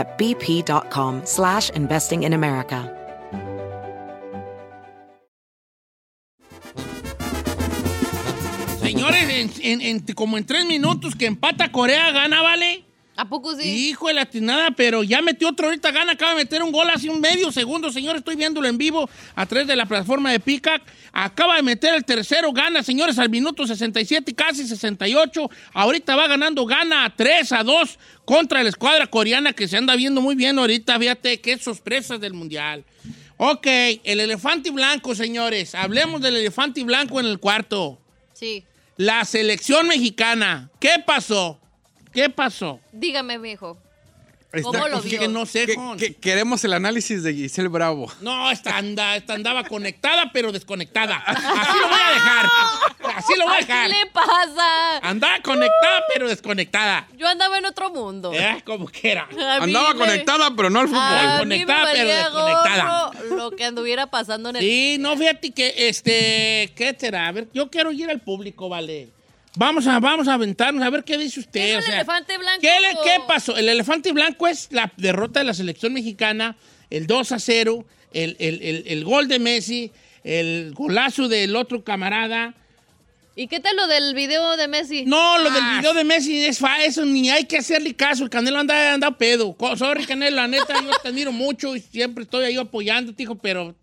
at bp.com slash investing in America. Señores, en, en- en- como en tres minutos que empata Corea, gana, ¿vale? ¿A poco sí? Hijo de la tinada, pero ya metió otro ahorita, gana, acaba de meter un gol hace un medio segundo, señores, estoy viéndolo en vivo a través de la plataforma de Peacock. Acaba de meter el tercero, gana, señores, al minuto 67, casi 68. Ahorita va ganando, gana a 3 a 2 contra la escuadra coreana que se anda viendo muy bien ahorita, fíjate, qué sorpresas del Mundial. Ok, el elefante blanco, señores, hablemos del elefante blanco en el cuarto. Sí. La selección mexicana, ¿qué pasó? ¿Qué pasó? Dígame, mijo. Está- ¿Cómo lo vio? que no sé, que- Jon. que- queremos el análisis de Giselle Bravo. No, esta, anda- esta andaba conectada, pero desconectada. Así lo voy a dejar. Así lo voy a ¿Qué dejar. le pasa? Andaba conectada, pero desconectada. Yo andaba en otro mundo. Eh, como que era. A mí Andaba me- conectada, pero no al fútbol. A mí me Conectada, pero desconectada. lo que anduviera pasando en el... Sí, no, fíjate que, este, ¿qué será? A ver, yo quiero ir al público, vale. Vamos a, vamos a aventarnos, a ver qué dice usted. ¿Qué es o el elefante blanco? ¿qué, le- qué pasó? El elefante blanco es la derrota de la selección mexicana, el 2 a 0, el, el- el- el gol de Messi, el golazo del otro camarada. ¿Y qué tal lo del video de Messi? No, lo Ah. del video de Messi es fa, eso ni hay que hacerle caso. El Canelo anda, anda pedo. Sorry, Canelo, la neta, yo te admiro mucho y siempre estoy ahí apoyándote, hijo, pero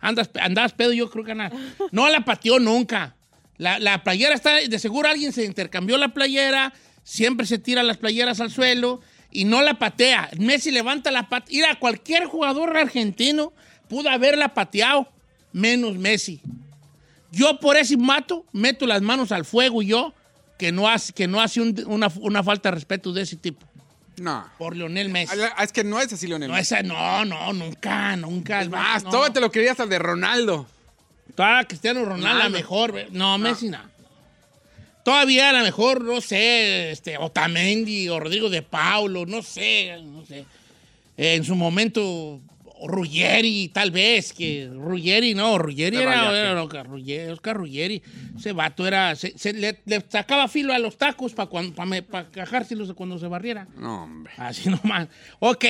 andas, andabas pedo, yo creo que nada. No la pateó nunca. La, la playera está, de seguro alguien se intercambió la playera, siempre se tira las playeras al suelo y no la patea. Messi levanta la pata. Mira, cualquier jugador argentino pudo haberla pateado, menos Messi. Yo por ese mato meto las manos al fuego yo, que no hace, que no hace un- una, una falta de respeto de ese tipo. No. Por Lionel Messi. Ah, Es que no es así, Leonel. No, no, no, nunca, nunca. Es más, no. todo te lo querías al de Ronaldo. Todavía Cristiano Ronaldo, la mejor. No, Messi no. Todavía a lo mejor, no sé, este, Otamendi o Rodrigo de Paulo, no sé, no sé. Eh, en su momento, Ruggeri, tal vez, que Ruggeri, no, Ruggeri era, Vallaque. era Oscar Ruggeri, Oscar Ruggeri. Ese vato era, se, se le, le sacaba filo a los tacos para para cajárselos cuando se barriera. No, hombre. Así nomás. Ok,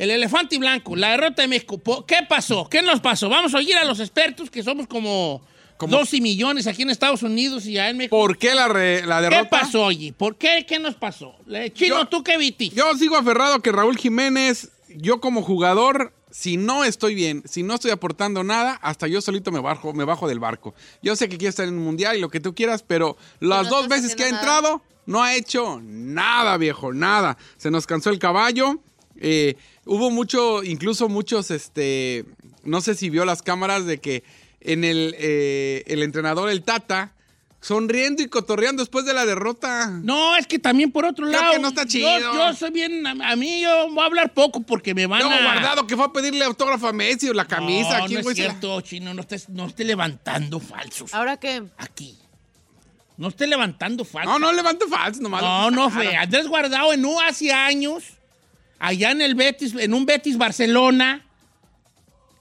el elefante blanco, la derrota de México. ¿Qué pasó? ¿Qué nos pasó? Vamos a oír a los expertos, que somos como, Como- 12 millones aquí en Estados Unidos y allá en México. ¿Por qué la, re- la ¿Qué derrota? pasó, oye? ¿Por qué? ¿Qué nos pasó? Le- Chino, Yo- ¿tú qué viste? Yo sigo aferrado a que Raúl Jiménez, yo como jugador, si no estoy bien, si no estoy aportando nada, hasta yo solito me bajo, me bajo del barco. Yo sé que quiere estar en un mundial y lo que tú quieras, pero las no dos veces que ha nada. entrado, no ha hecho nada, viejo, nada. Se nos cansó el caballo. Eh, hubo mucho, incluso muchos, este, no sé si vio las cámaras de que en el, eh, el entrenador, el Tata, sonriendo y cotorreando después de la derrota. No, es que también por otro Creo lado. que no está chido. Yo, soy bien. A, mí yo voy a hablar poco porque me van a. guardado que fue a pedirle autógrafo a Messi o la camisa. No, ¿Quién no güey es la- cierto, Chino. No estés, no esté levantando falsos. ¿Ahora qué? Aquí. No esté levantando falsos. No, no levante falso, nomás. No, no fue. Andrés Guardado en un hace años, allá en el Betis, en un Betis Barcelona,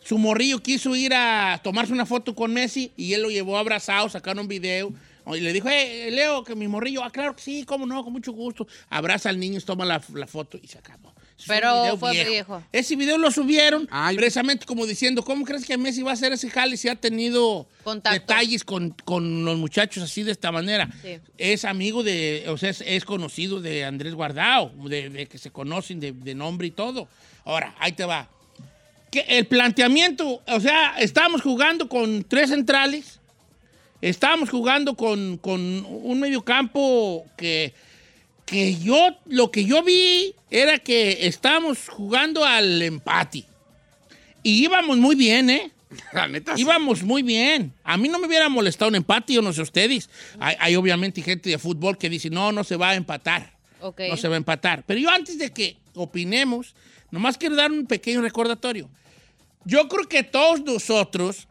su morrillo quiso ir a tomarse una foto con Messi y él lo llevó abrazado, sacaron un video. Y le dijo, eh, Leo, que mi morrillo, ah, claro que sí, cómo no, con mucho gusto. Abraza al niño, toma la, la foto y se acabó. Pero video fue viejo. Ese video lo subieron Ay. precisamente como diciendo, ¿cómo crees que Messi va a hacer ese jale si ha tenido Contacto. detalles con, con los muchachos así de esta manera? Sí. Es amigo de, o sea, es, es conocido de Andrés Guardao, de, de que se conocen de, de nombre y todo. Ahora, ahí te va. que el planteamiento, o sea, estábamos jugando con tres centrales, estábamos jugando con, con un mediocampo que, que yo, lo que yo vi era que estábamos jugando al empate. Y íbamos muy bien, ¿eh? La neta, sí. Íbamos muy bien. A mí no me hubiera molestado un empate, yo no sé ustedes. Hay, hay obviamente gente de fútbol que dice, no, no se va a empatar. Ok. No se va a empatar. Pero yo antes de que opinemos, nomás quiero dar un pequeño recordatorio. Yo creo que todos nosotros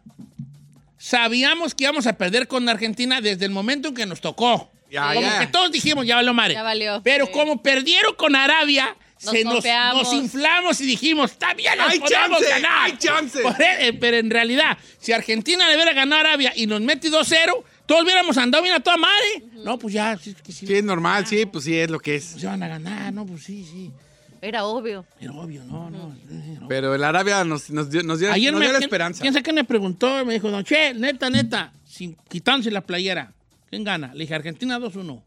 sabíamos que íbamos a perder con Argentina desde el momento en que nos tocó. Ya, como ya. que todos dijimos, ya valió madre. Ya valió, Pero sí. como perdieron con Arabia, Nos se nos, confiamos. nos inflamos y dijimos, está bien, nos Hay podemos chance, ganar. hay chance. Por eh, pero en realidad, si Argentina le hubiera ganado a Arabia y nos mete 2-0, todos hubiéramos andado bien a toda madre. No, pues ya, sí, que sí, Sí, es normal, sí, pues sí, es lo que es. se van a ganar, no, pues sí, sí. Era obvio. Pero obvio, no, no. no. Pero el Arabia nos, nos dio, nos dio, Ayer nos me, dio la ¿quién- esperanza. ¿Quién sabe qué me preguntó? Me dijo, don Che, neta, neta, sin, quitándose la playera, ¿quién gana? Le dije, Argentina 2-1.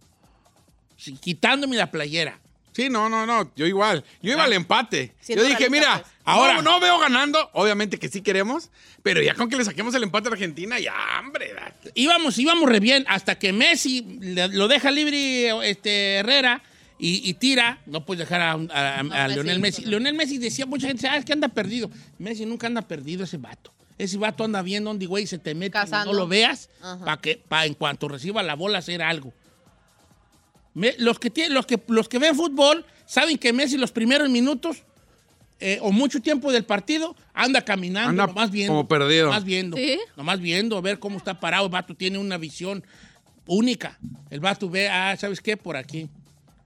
Sí, quitándome la playera. Sí, no, no, no, yo igual. Yo iba Ah. al empate. Siendo yo dije, realista, mira, pues. ahora no, veo ganando. Obviamente que sí queremos, pero ya con que le saquemos el empate a Argentina, ya, hombre. da- Íbamos, íbamos re bien hasta que Messi le- lo deja libre este, Herrera y, y tira. No puedes dejar a, a- a Messi, Leonel Messi. no. Leonel Messi decía, mucha gente, ah, es que anda perdido. Messi nunca anda perdido ese vato. Ese vato anda bien donde, güey, se te mete y no lo veas para que pa en cuanto reciba la bola hacer algo. Me- los, que tienen, los, que, los que ven fútbol saben que Messi los primeros minutos eh, o mucho tiempo del partido anda caminando, Anda nomás viendo. como perdido. Nomás viendo. ¿Sí? Nomás viendo, a ver cómo está parado. El vato tiene una visión única. El vato ve, ah, ¿sabes qué? Por aquí,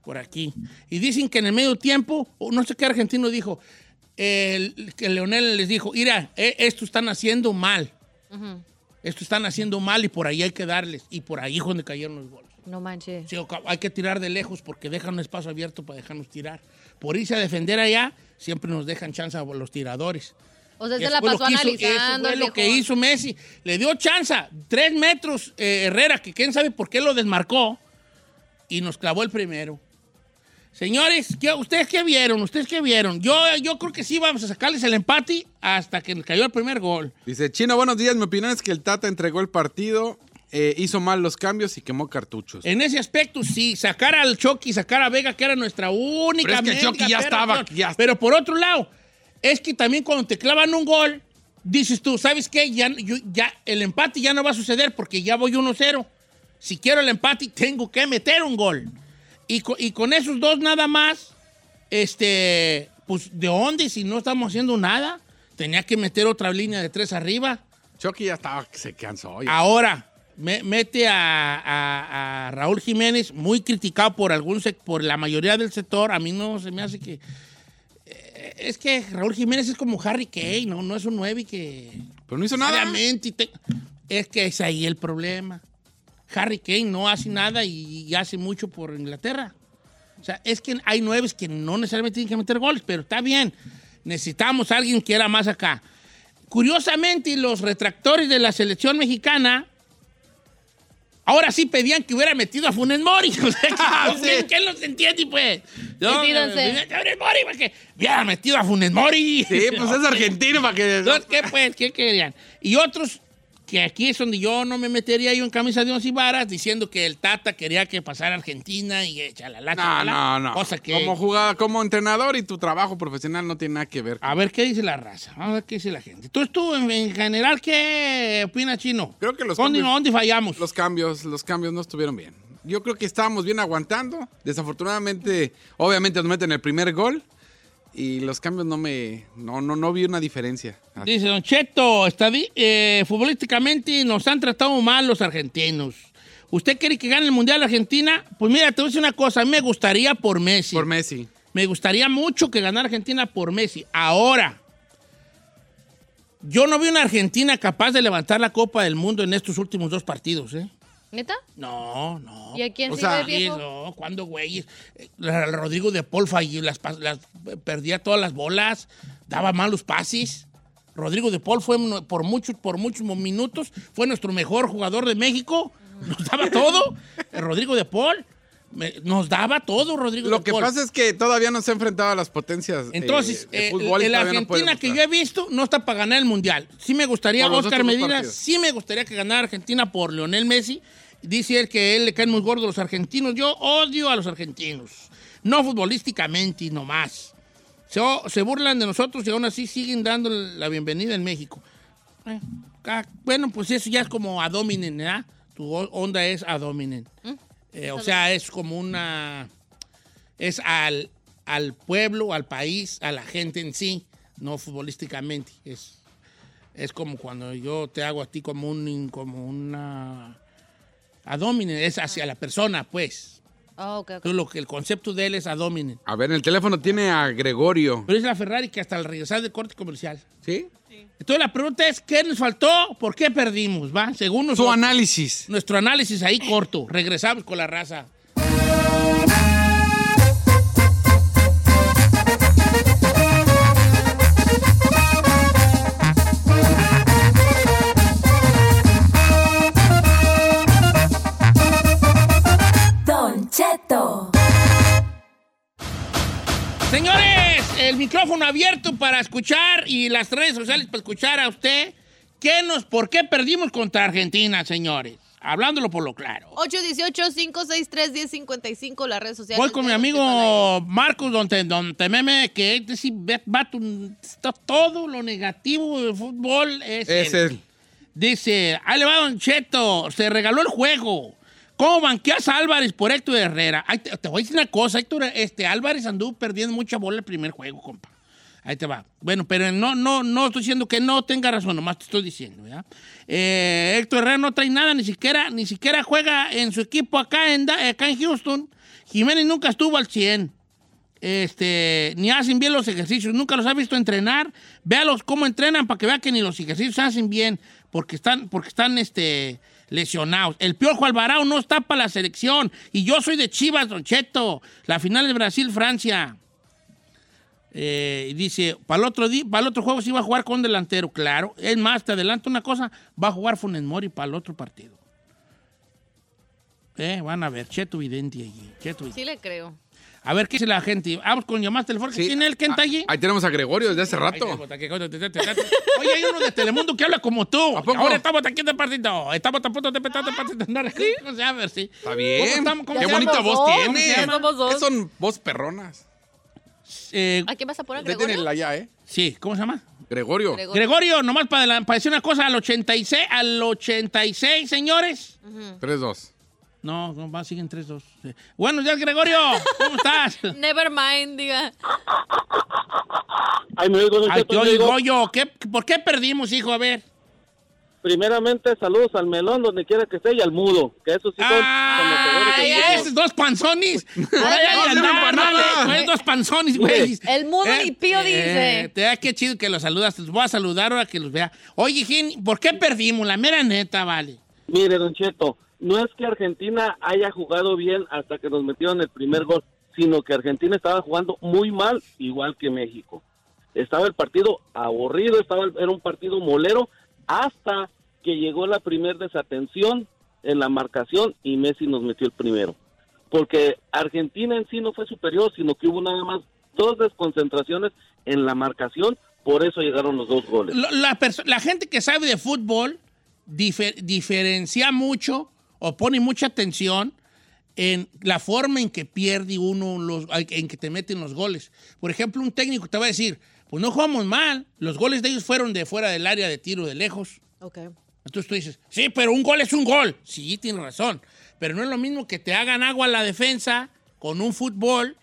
por aquí. Y dicen que en el medio tiempo, o no sé qué argentino dijo, el- que Leonel les dijo, mira, eh, esto están haciendo mal. Esto están haciendo mal y por ahí hay que darles. Y por ahí es donde cayeron los goles. No manches. Sí, hay que tirar de lejos porque dejan un espacio abierto para dejarnos tirar. Por irse a defender allá, siempre nos dejan chance a los tiradores. O sea, se la pasó analizando. Eso fue lo que hizo Messi. Le dio chance, tres metros eh, Herrera, que quién sabe por qué lo desmarcó, y nos clavó el primero. Señores, ¿qué- ¿ustedes qué vieron? ¿Ustedes qué vieron? Yo, yo creo que sí vamos a sacarles el empate hasta que cayó el primer gol. Dice, Chino, buenos días. Mi opinión es que el Tata entregó el partido, eh, hizo mal los cambios y quemó cartuchos. En ese aspecto, sí, sacar al Chucky, sacar a Vega, que era nuestra única. Pero es que el Chucky ya estaba, ya- Pero por otro lado, es que también cuando te clavan un gol, dices tú, ¿sabes qué? Ya, yo- ya el empate ya no va a suceder porque ya voy 1-0. Si quiero el empate, tengo que meter un gol. Y, co- y con esos dos nada más, este, pues, ¿de dónde? Si no estamos haciendo nada, tenía que meter otra línea de tres arriba. Chucky ya estaba, se cansó. ya. Ahora, me- mete a, a- a Raúl Jiménez, muy criticado por, algún por la mayoría del sector. A mí no se me hace que. eh, es que Raúl Jiménez es como Harry Kane, ¿no? No es un 9 que. Pero no hizo nada. Te- es que es ahí el problema. Harry Kane no hace nada y, y hace mucho por Inglaterra. O sea, es que hay nueves que no necesariamente tienen que meter goles, pero está bien. Necesitamos a alguien que era más acá. Curiosamente, los retractores de la selección mexicana ahora sí pedían que hubiera metido a Funes Mori. O sea, que, Sí. ¿quién los entiende, pues? Decídanse. eh, Funes Mori, porque hubiera metido a Funes Mori. Sí, pues es argentino para que... ¿qué pues? ¿Qué querían? Y otros que aquí es donde yo no me metería yo en camisa de once varas diciendo que el Tata quería que pasara a Argentina y eh, chalala, No, chalala, no, no. Cosa que... Como jugada, como entrenador y tu trabajo profesional no tiene nada que ver. A ver, ¿qué dice la raza? Vamos a ver qué dice la gente. Entonces tú, en, en general, ¿qué opina Chino? Creo que los ¿Dónde, cambios- dónde fallamos? Los cambios, los cambios no estuvieron bien. Yo creo que estábamos bien aguantando. Desafortunadamente, obviamente nos meten el primer gol y los cambios no me, no, no, no vi una diferencia. Dice Don Cheto, estadi- eh, futbolísticamente nos han tratado mal los argentinos. ¿Usted quiere que gane el Mundial Argentina? Pues mira, te voy a decir una cosa. A mí me gustaría por Messi. Por Messi. Me gustaría mucho que ganara Argentina por Messi. Ahora, yo no vi una Argentina capaz de levantar la Copa del Mundo en estos últimos dos partidos, ¿eh? ¿Neta? No, no. ¿Y a quién O sea? No, cuando güey, Rodrigo de Paul falló, las, las- perdía todas las bolas, daba malos pases. Rodrigo de Paul fue por muchos, por muchos minutos, fue nuestro mejor jugador de México, nos daba todo. El Rodrigo de Paul. me- nos daba todo, Rodrigo. Lo que pasa es que todavía no se ha enfrentado a las potencias. eh, Entonces, eh, fútbol y el no puede Argentina que yo he visto no está para ganar el Mundial. Sí me gustaría, Oscar Medina, partidos. sí me gustaría que ganara Argentina por Lionel Messi. Dice él que él le caen muy gordos los argentinos. Yo odio a los argentinos. No futbolísticamente, nomás. Se, se burlan de nosotros y aún así siguen dando la bienvenida en México. Eh, ca- bueno, pues eso ya es como a dominen, ¿verdad? Tu onda es a dominen. Eh, o sea, es como una... Es al, al pueblo, al país, a la gente en sí, no futbolísticamente. Es, es como cuando yo te hago a ti como, un, como una... A dominen, es hacia la persona, pues. Ah, ok, ok. Entonces, lo que el concepto de él es a dominen. A ver, en el teléfono tiene a Gregorio. Pero es la Ferrari que hasta al regresar del corte comercial. ¿Sí? Entonces la pregunta es, ¿qué nos faltó? ¿Por qué perdimos? ¿Va? Según Su nosotros, análisis. nuestro análisis ahí corto. Regresamos con la raza. Señores, el micrófono abierto para escuchar y las redes sociales para escuchar a usted. ¿Qué nos, ¿Por qué perdimos contra Argentina, señores? Hablándolo por lo claro. 818-563-1055, las redes sociales. Voy con mi amigo Marcos Don, Te- Don Tememe, que este sí, está todo lo negativo del fútbol es Es él. él. Dice, ahí le va Don Cheto, se regaló el juego. ¿Cómo banqueas a Álvarez por Héctor Herrera? Ay, te, voy a decir una cosa, Héctor, este, Álvarez anduvo perdiendo mucha bola el primer juego, compa. Ahí te va. Bueno, pero no, no, no estoy diciendo que no tenga razón, nomás te estoy diciendo, ¿ya? Eh, Héctor Herrera no trae nada, ni siquiera, ni siquiera juega en su equipo acá en, acá en Houston. Jiménez nunca estuvo al 100 este, ni hacen bien los ejercicios, nunca los ha visto entrenar, véalos cómo entrenan para que vea que ni los ejercicios hacen bien, porque están, porque están este, lesionados. El Piojo Alvarado no está para la selección, y yo soy de Chivas, Don Cheto, la final es Brasil-Francia. Eh, dice, para el otro para el otro juego sí va a jugar con delantero, claro. Es más, te adelanto una cosa, va a jugar Funes Mori para el otro partido. Eh, van a ver, Cheto Vidente allí. Cheto. Sí le creo. A ver, ¿qué dice la gente? Vamos con llamadas telefónicas. Sí. ¿Quién es el que está allí? Ah, Ahí tenemos a Gregorio desde hace rato. Oye, hay uno de Telemundo que habla como tú. ¿A poco? Ahora estamos aquí de partito. Estamos a punto de de partito. ¿Cómo se llama? Sí. Está bien. ¿Cómo estamos? ¿Cómo Qué bonita voz dos, tiene. dos. ¿Qué son voz perronas? Eh, ¿A quién vas a poner, Gregorio? la ya, ¿eh? sí, ¿cómo se llama? Gregorio. Gregorio. Gregorio, nomás para, adelan- para decir una cosa, al 86, al 86, señores. 3-2. No, no, va, siguen 3-2. Sí. Buenos días, Gregorio. ¿Cómo estás? Never mind, diga. Ay, me oigo, Ay, te oigo. yo. ¿Qué, ¿Por qué perdimos, hijo? A ver. Primeramente, saludos al melón, donde quiera que esté, y al mudo, que esos sí son ¡Ay, esos dos panzones! Por ahí no dale, nada. con esos dos panzones, güey. El mudo ni pío dice. Te da qué chido que los saludas. Los voy a saludar ahora que los vea. Oye, Gin, ¿por qué perdimos? La mera neta, vale. Mire, don Cheto, no es que Argentina haya jugado bien hasta que nos metieron el primer gol, sino que Argentina estaba jugando muy mal, igual que México. Estaba el partido aburrido, estaba era un partido molero, hasta que llegó la primer desatención en la marcación y Messi nos metió el primero. Porque Argentina en sí no fue superior, sino que hubo nada más dos desconcentraciones en la marcación, por eso llegaron los dos goles. La, la gente que sabe de fútbol difer- diferencia mucho o pone mucha atención en la forma en que pierde uno, los, en que te meten los goles. Por ejemplo, un técnico te va a decir, pues no jugamos mal, los goles de ellos fueron de fuera del área de tiro de lejos. Ok. Entonces tú dices, sí, pero un gol es un gol. Sí, tienes razón. Pero no es lo mismo que te hagan agua a la defensa con un fútbol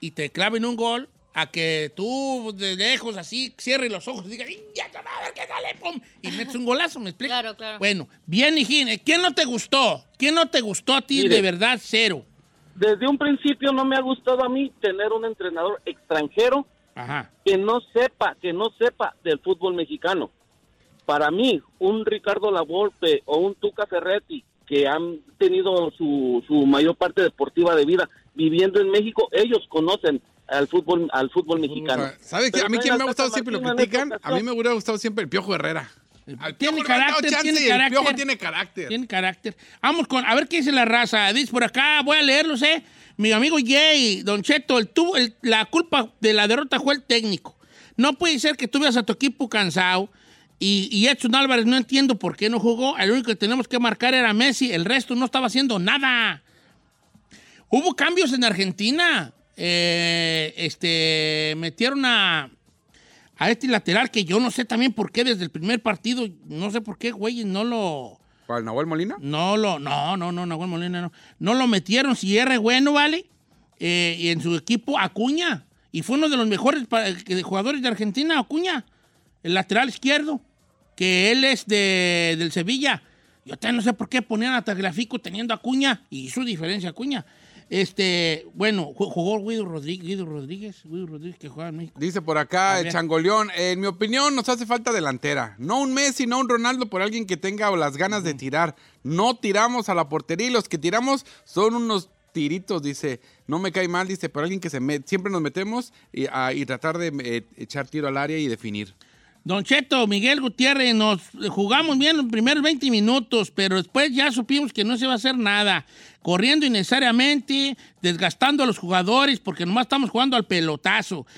y te claven un gol a que tú de lejos así cierres los ojos y digas, "Ay, ya te va a ver qué sale, pum", y metes un golazo, ¿me explico? Claro, claro. Bueno, bien, Hijín, ¿quién no te gustó? ¿Quién no te gustó a ti Mire. de verdad cero? Desde un principio no me ha gustado a mí tener un entrenador extranjero Ajá. que no sepa, que no sepa del fútbol mexicano. Para mí, un Ricardo Lavolpe o un Tuca Ferretti que han tenido su, su mayor parte deportiva de vida viviendo en México, ellos conocen al fútbol al fútbol mexicano. ¿Sabes qué? A mí quién me ha gustado siempre lo critican. A mí me hubiera gustado siempre el Piojo Herrera. Al Tiene Piojo dado carácter, chance tiene el carácter. Piojo tiene carácter. Tiene carácter. Vamos con, a ver qué dice la raza. Dice por acá, voy a leerlos, ¿eh? Mi amigo Jay, Don Cheto, el tuvo, el- la culpa de la derrota fue el técnico. No puede ser que tú veas a tu equipo cansado y, y Edson Álvarez no entiendo por qué no jugó. El único que tenemos que marcar era Messi, el resto no estaba haciendo nada. Hubo cambios en Argentina. Eh, este, metieron a, a este lateral que yo no sé también por qué desde el primer partido, no sé por qué, güey, no lo... ¿Cuál, Nahuel Molina? No lo, no, no, no, Nahuel Molina no. No lo metieron, si re bueno, ¿vale? Eh, y en su equipo, Acuña. Y fue uno de los mejores que- jugadores de Argentina, Acuña. El lateral izquierdo. Que él es de, del Sevilla. Yo también no sé por qué ponían a Tagliafico teniendo a Acuña. Y hizo diferencia Acuña. Este, bueno, ju- jugó Guido Rodríguez, Guido Rodríguez, Guido Rodríguez que juega en México. Dice por acá el. Changoleón, en mi opinión nos hace falta delantera. No un Messi, no un Ronaldo, por alguien que tenga las ganas de tirar. No tiramos a la portería y los que tiramos son unos tiritos, dice. No me cae mal, dice, pero alguien que se met- siempre nos metemos y, a- y tratar de eh, echar tiro al área y definir. Don Cheto, Miguel Gutiérrez, nos jugamos bien los primeros 20 minutos, pero después ya supimos que no se va a hacer nada. Corriendo innecesariamente, desgastando a los jugadores, porque nomás estamos jugando al pelotazo.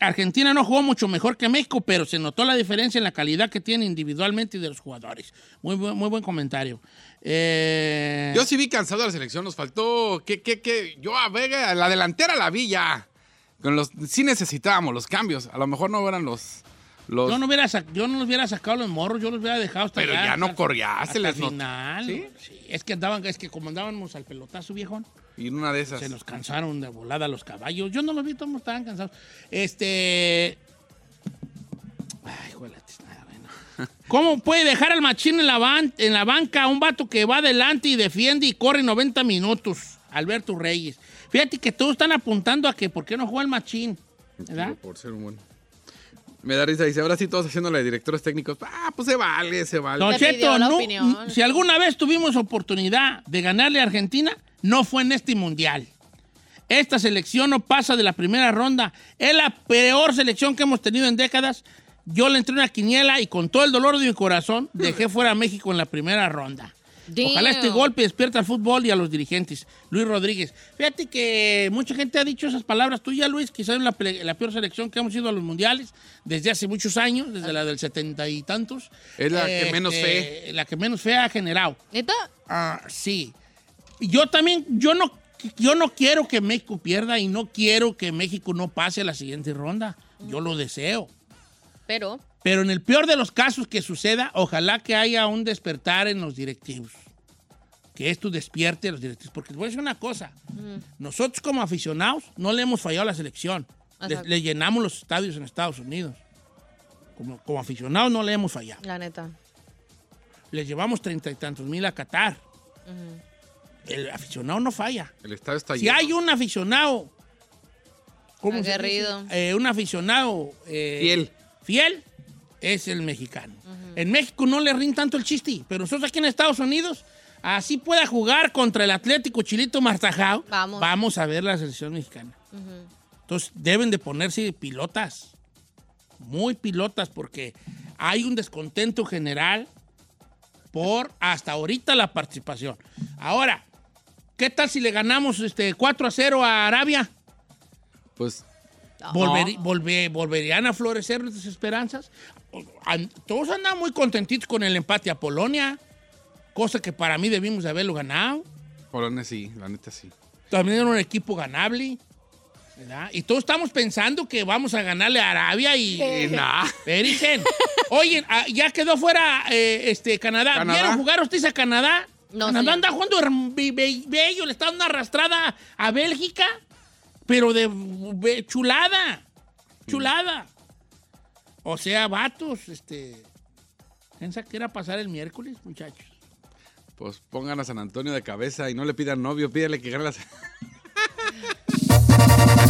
Argentina no jugó mucho mejor que México, pero se notó la diferencia en la calidad que tiene individualmente de los jugadores. Muy, buen- muy buen comentario. Eh, Yo sí vi cansado a la selección, nos faltó que, que, que yo a Vega, la delantera la vi ya. Con los, sí necesitábamos los cambios. A lo mejor no eran los. Los yo, no hubiera sac- yo no los hubiera sacado los morros, yo los hubiera dejado hasta Pero allá, ya no les el not- final. ¿Sí? Sí, Es que andaban, es que como andábamos al pelotazo, viejón. y en una de esas. Se nos cansaron de volada los caballos. Yo no los vi, todos estaban cansados. Este. Ay, la tiznada, bueno. ¿Cómo puede dejar al machín en la, ban- en la banca a un vato que va adelante y defiende y corre 90 minutos? Alberto Reyes. Fíjate que todos están apuntando a que por qué no juega el machín. ¿Verdad? Por ser un buen. Me da risa, dice, ahora sí todos haciéndole de directores técnicos. Ah, pues se vale, se vale. Don Cheto, no- opinión. si alguna vez tuvimos oportunidad de ganarle a Argentina, no fue en este mundial. Esta selección no pasa de la primera ronda. Es la peor selección que hemos tenido en décadas. Yo le entré una quiniela y con todo el dolor de mi corazón dejé fuera a México en la primera ronda. Ojalá este golpe despierta al fútbol y a los dirigentes. Luis Rodríguez. Fíjate que mucha gente ha dicho esas palabras tuyas, Luis. Quizás es la, la peor selección que hemos ido a los mundiales desde hace muchos años, desde la del setenta y tantos. Es la que menos fe. La que menos fe ha generado. ¿Neta? Ah, sí. Yo también, yo no, yo no quiero que México pierda y no quiero que México no pase a la siguiente ronda. Yo lo deseo. Pero. Pero en el peor de los casos que suceda, ojalá que haya un despertar en los directivos. Que esto despierte a los directivos. Porque les voy a decir una cosa. Nosotros como aficionados no le hemos fallado a la selección. Le, llenamos los estadios en Estados Unidos. Como, como aficionados no le hemos fallado. La neta. Les llevamos treinta y tantos mil a Qatar. El aficionado no falla. El estadio está Si lleno. hay un aficionado... ¿cómo se Aguerrido. dice? Eh, un aficionado... eh, Fiel. Fiel es el mexicano. En México no le rin tanto el chiste, pero nosotros aquí en Estados Unidos, así pueda jugar contra el Atlético Chilito Martajao, Vamos. a ver la selección mexicana. Entonces deben de ponerse pilotas, muy pilotas, porque hay un descontento general por hasta ahorita la participación. Ahora, ¿qué tal si le ganamos este 4 a 0 a Arabia? Pues Volver- volve- ¿Volverían a florecer nuestras esperanzas? An- Todos andan muy contentitos con el empate a Polonia, cosa que para mí debimos de haberlo ganado. Polonia sí, la neta sí. También era un equipo ganable. ¿verdad? Y todos estamos pensando que vamos a ganarle a Arabia y... Y nah. Espérense. Oye, ah, ya quedó fuera eh, este, Canadá. Canadá. ¿Vieron jugar ustedes a Canadá? No, Canadá señor. anda jugando bello, le está dando una arrastrada a Bélgica, pero de chulada. Chulada. O sea, vatos, este. Piensa que era pasar el miércoles, muchachos. Pues pongan a San Antonio de cabeza y no le pidan novio, pídale que gane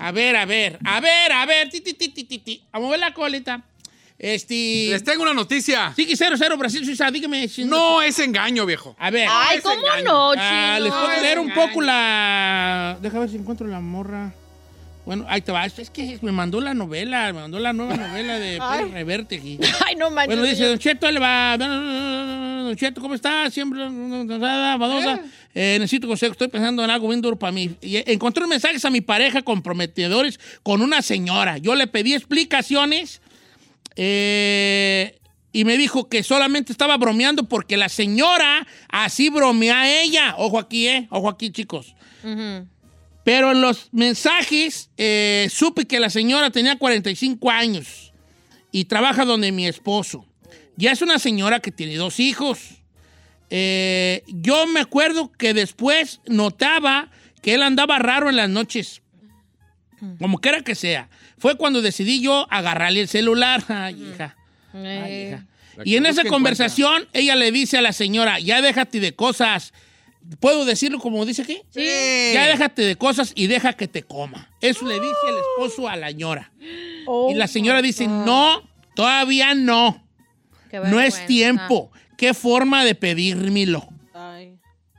a ver, a ver, a ver, a ver, a ver, ti, ti, ti, ti, ti, ti. a mover la colita. Este. Les tengo una noticia. Sí, 0-0 Brasil Suiza, dígame. si No es engaño, viejo. A ver. Ay, ¿cómo engaño. no, Ah, chino? les puedo leer un engaño. poco la. Deja ver si encuentro la morra. Bueno, ahí te va. Es que me mandó la novela, me mandó la nueva novela de Pérez Reverte aquí. Ay, no manches. Bueno, dice, Don Cheto, ahí le va. Don Cheto, ¿cómo está? Siempre cansada, badosa. Eh, necesito consejo, estoy pensando en algo bien duro para mí. Y, eh, encontré mensajes a mi pareja comprometedores con una señora. Yo le pedí explicaciones eh, y me dijo que solamente estaba bromeando porque la señora así bromea a ella. Ojo aquí, ¿eh? Ojo aquí, chicos. Ujú. Pero en los mensajes eh, supe que la señora tenía 45 años y trabaja donde mi esposo. Ya es una señora que tiene dos hijos. Eh, yo me acuerdo que después notaba que él andaba raro en las noches. Como quiera que sea. Fue cuando decidí yo agarrarle el celular. Ay, hija. Ay, Eh, hija. La Y en esa conversación, ella le dice a la señora, ya déjate de cosas. ¿Puedo decirlo como dice aquí? Sí. Ya déjate de cosas y deja que te coma. Eso le dice el esposo a la señora. Oh y la señora dice, no, todavía no. qué No es tiempo. ¿Qué forma de pedírmelo?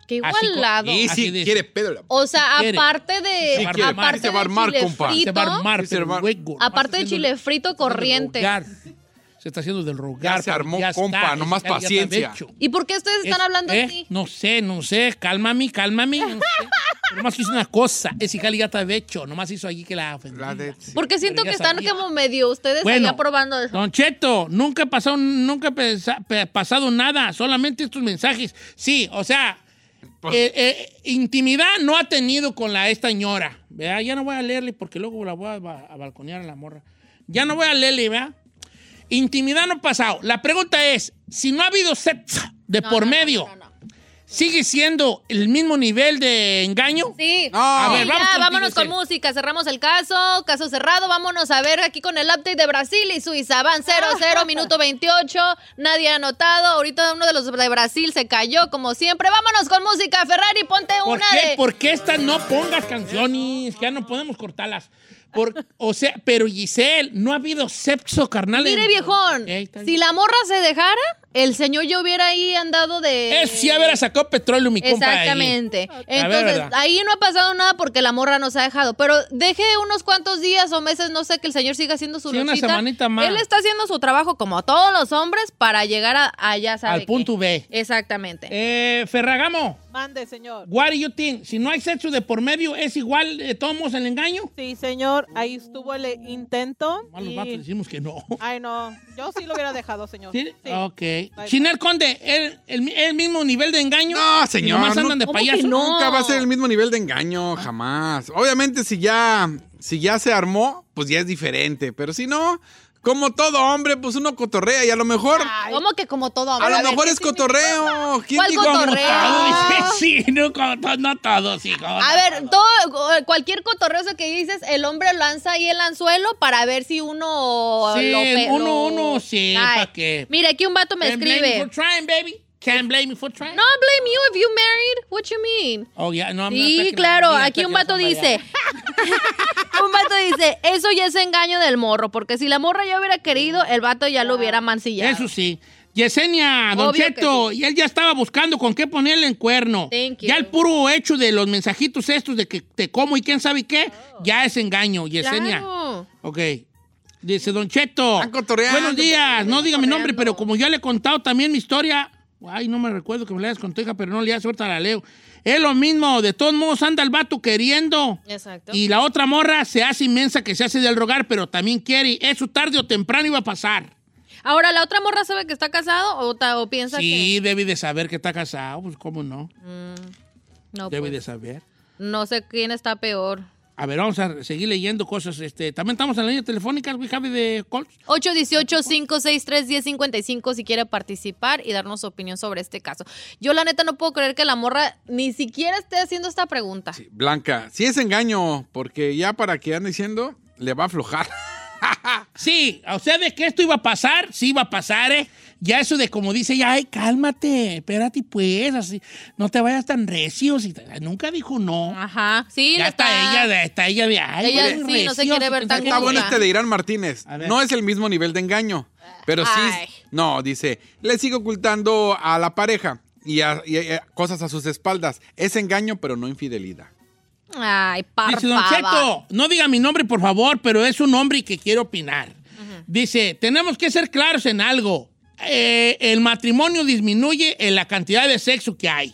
Qué Así igualado. Y Así si dice. quiere pedo. O sea, aparte de. Sí aparte Se va a del armar, chile compa. frito, Se va a armar, Sí, se pero va- luego, Aparte está chile frito corriente. Se está haciendo del rogar. Ya se armó, compa, nomás ya- está paciencia. hecho. ¿Y por qué ustedes están Es- hablando ¿eh? así? No sé, no sé. Cálmame, cálmame. No sé. Nomás hizo una cosa. Ese jali ya está hecho. Nomás hizo allí que la ofendió. Porque siento que están sabía. como medio ustedes Bueno, allá probando eso. Don Cheto, nunca ha pasado, nunca ha pasado nada, solamente estos mensajes. Sí, o sea, Pues- eh, eh, intimidad no ha tenido con la esta señora. ¿verdad? Ya no voy a leerle porque luego la voy a, a balconear a la morra. Ya no voy a leerle, ¿verdad? Intimidad no ha pasado. La pregunta es, si no ha habido sexo de No, por no, medio, no, no, no. ¿sigue siendo el mismo nivel de engaño? Sí. No. A Sí, ver, vamos ya, contigo, vámonos con música. Cerramos el caso. Caso cerrado. Vámonos a ver aquí con el update de Brasil y Suiza. Van 0-0, minuto 28. Nadie ha anotado. Ahorita uno de los de Brasil se cayó, como siempre. Vámonos con música. Ferrari, ponte ¿Por una qué? de. ¿Por qué estas no pongas canciones? Que ya no podemos cortarlas. Por, o sea, pero Giselle, no ha habido sexo carnal. Mire, en- viejón. Ok, está si la morra se dejara, el señor ya hubiera ahí andado de. Eso sí haber sacado petróleo, mi. Exactamente. Entonces, ahí no ha pasado nada porque la morra nos ha dejado. Pero deje unos cuantos días o meses, no sé, que el señor siga haciendo su Sí, una semanita más. Él está haciendo su trabajo como todos los hombres para llegar a allá, ¿sabe Al qué? punto B. Exactamente. Eh, Ferragamo, Mande, señor. what do you think? Si no hay sexo de por medio, ¿es igual de tomos el engaño? Sí, señor. Ahí estuvo el intento. Más los y- vatos decimos que no. Ay, no. Yo sí lo hubiera dejado, señor. ¿Sí? Ok. Chinel Conde, ¿el, el, el mismo nivel de engaño? No, señor, ¿Y nomás andan de ¿Cómo que payaso? no? Nunca va a ser el mismo nivel de engaño, jamás. Obviamente, si ya, si ya se armó, pues ya es diferente. Pero si no, como todo hombre, pues uno cotorrea y a lo mejor, ¿Cómo que como todo? a hombre? lo ver, mejor ¿qué es cotorreo. ¿Quién ¿Cuál dijo? cotorreo? Todo, dice, sí, no, no todos, hijo. A ver, todo, cualquier cotorreo ese que dices, el hombre lanza ahí el anzuelo para ver si uno Sí, lo uno- lo- uno sí, Ay. ¿pa' qué? Mira, aquí un vato me escribe. for trying, baby. Can't blame me for trying. No blame you if you married. What you mean? Oh, yeah, no, I'm not Sí, claro. Aquí un vato dice. un vato dice, eso ya es engaño del morro, porque si la morra ya hubiera querido, el vato ya lo hubiera mancillado. Eso sí. Yesenia, Don Obvio que Cheto, y él ya estaba buscando con qué ponerle en cuerno. Thank you. Ya el puro hecho de los mensajitos estos de que te como y quién sabe qué, ya es engaño, Yesenia. Claro. Ok. Dice Don Cheto. Buenos días. No diga mi nombre, pero como ya le he contado también mi historia. Ay, no me recuerdo que me la hayas contado, hija, pero no le hagas ahorita la leo. Es lo mismo, de todos modos anda el vato queriendo. Exacto. Y la otra morra se hace inmensa que se hace del rogar, pero también quiere. Eso tarde o temprano iba a pasar. Ahora, ¿la otra morra sabe que está casado o, ta- o piensa Sí, debe de saber que está casado, pues cómo no. que...? No, Debe pues, de saber. no sé quién está peor. A ver, vamos a seguir leyendo cosas. Este, también estamos en la línea telefónica, we have de calls. 818-563-1055 si quiere participar y darnos su opinión sobre este caso. Yo la neta no puedo creer que la morra ni siquiera esté haciendo esta pregunta. Blanca, sí es engaño, porque ya para que ande diciendo, le va a aflojar. Sí, o sea, de que esto iba a pasar, sí iba a pasar, ¿eh? Ya eso de como dice, ya, ay, cálmate, espérate, pues, así, no te vayas tan recios. Y nunca dijo no. Ajá, sí, ya le está, ella, está ella de, ay, Ella sí, no se quiere ver tan Está bueno este de Irán Martínez. A. No es el mismo nivel de engaño, pero sí. Ay. No, dice, le sigue ocultando a la pareja y, a- y a- cosas a sus espaldas. Es engaño, pero no infidelidad. Ay, Dice Don. Cheto, no diga mi nombre, por favor, pero es un hombre que quiere opinar. Dice, tenemos que ser claros en algo. Eh, el matrimonio disminuye en la cantidad de sexo que hay.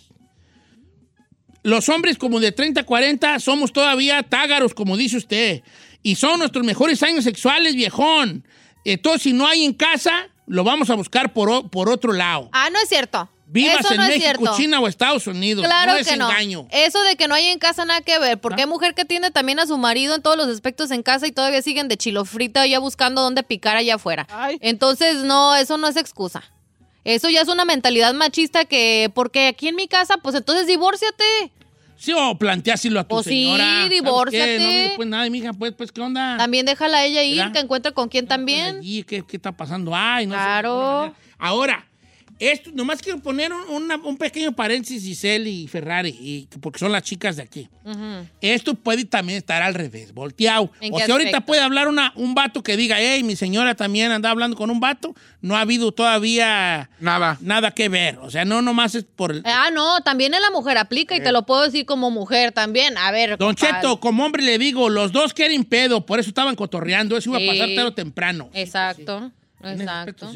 Los hombres como de 30 a 40 somos todavía tágaros, como dice usted. Y son nuestros mejores años sexuales, viejón. Entonces, si no hay en casa, lo vamos a buscar por, por otro lado. Ah, no es cierto. Vivas Eso en no es México, cierto. China o Estados Unidos. Claro no es que no. Eso de que no hay en casa nada que ver, porque ¿Ah? hay mujer que tiene también a su marido en todos los aspectos en casa y todavía siguen de chilo frita ya buscando dónde picar allá afuera. Ay. Entonces, no, eso no es excusa. Eso ya es una mentalidad machista que, porque aquí en mi casa, pues entonces divórciate. Sí, o planteáselo a tu Pues sí, señora. ¿Sabes divórciate. No, digo, pues nada, mija, pues, pues, ¿qué onda? También déjala a ella ir, ¿Verdad? que encuentre con quién también. Allí, ¿qué, qué está pasando? Ay, no sé. Claro. Ahora, esto, nomás quiero poner un, una- un pequeño paréntesis, Giselle y Ferrari, y, porque son las chicas de aquí. Esto puede también estar al revés, volteado. ¿En O sea, ahorita puede hablar una, un vato que diga, hey, mi señora también anda hablando con un vato. No ha habido todavía Nada. nada que ver. O sea, no nomás es por... el- Ah, no, también en la mujer aplica y te lo puedo decir como mujer también. A ver. Don compadre. Cheto, como hombre le digo, los dos quieren pedo, por eso estaban cotorreando. Eso iba Sí. a pasar tarde o temprano. Exacto, aspecto, exacto.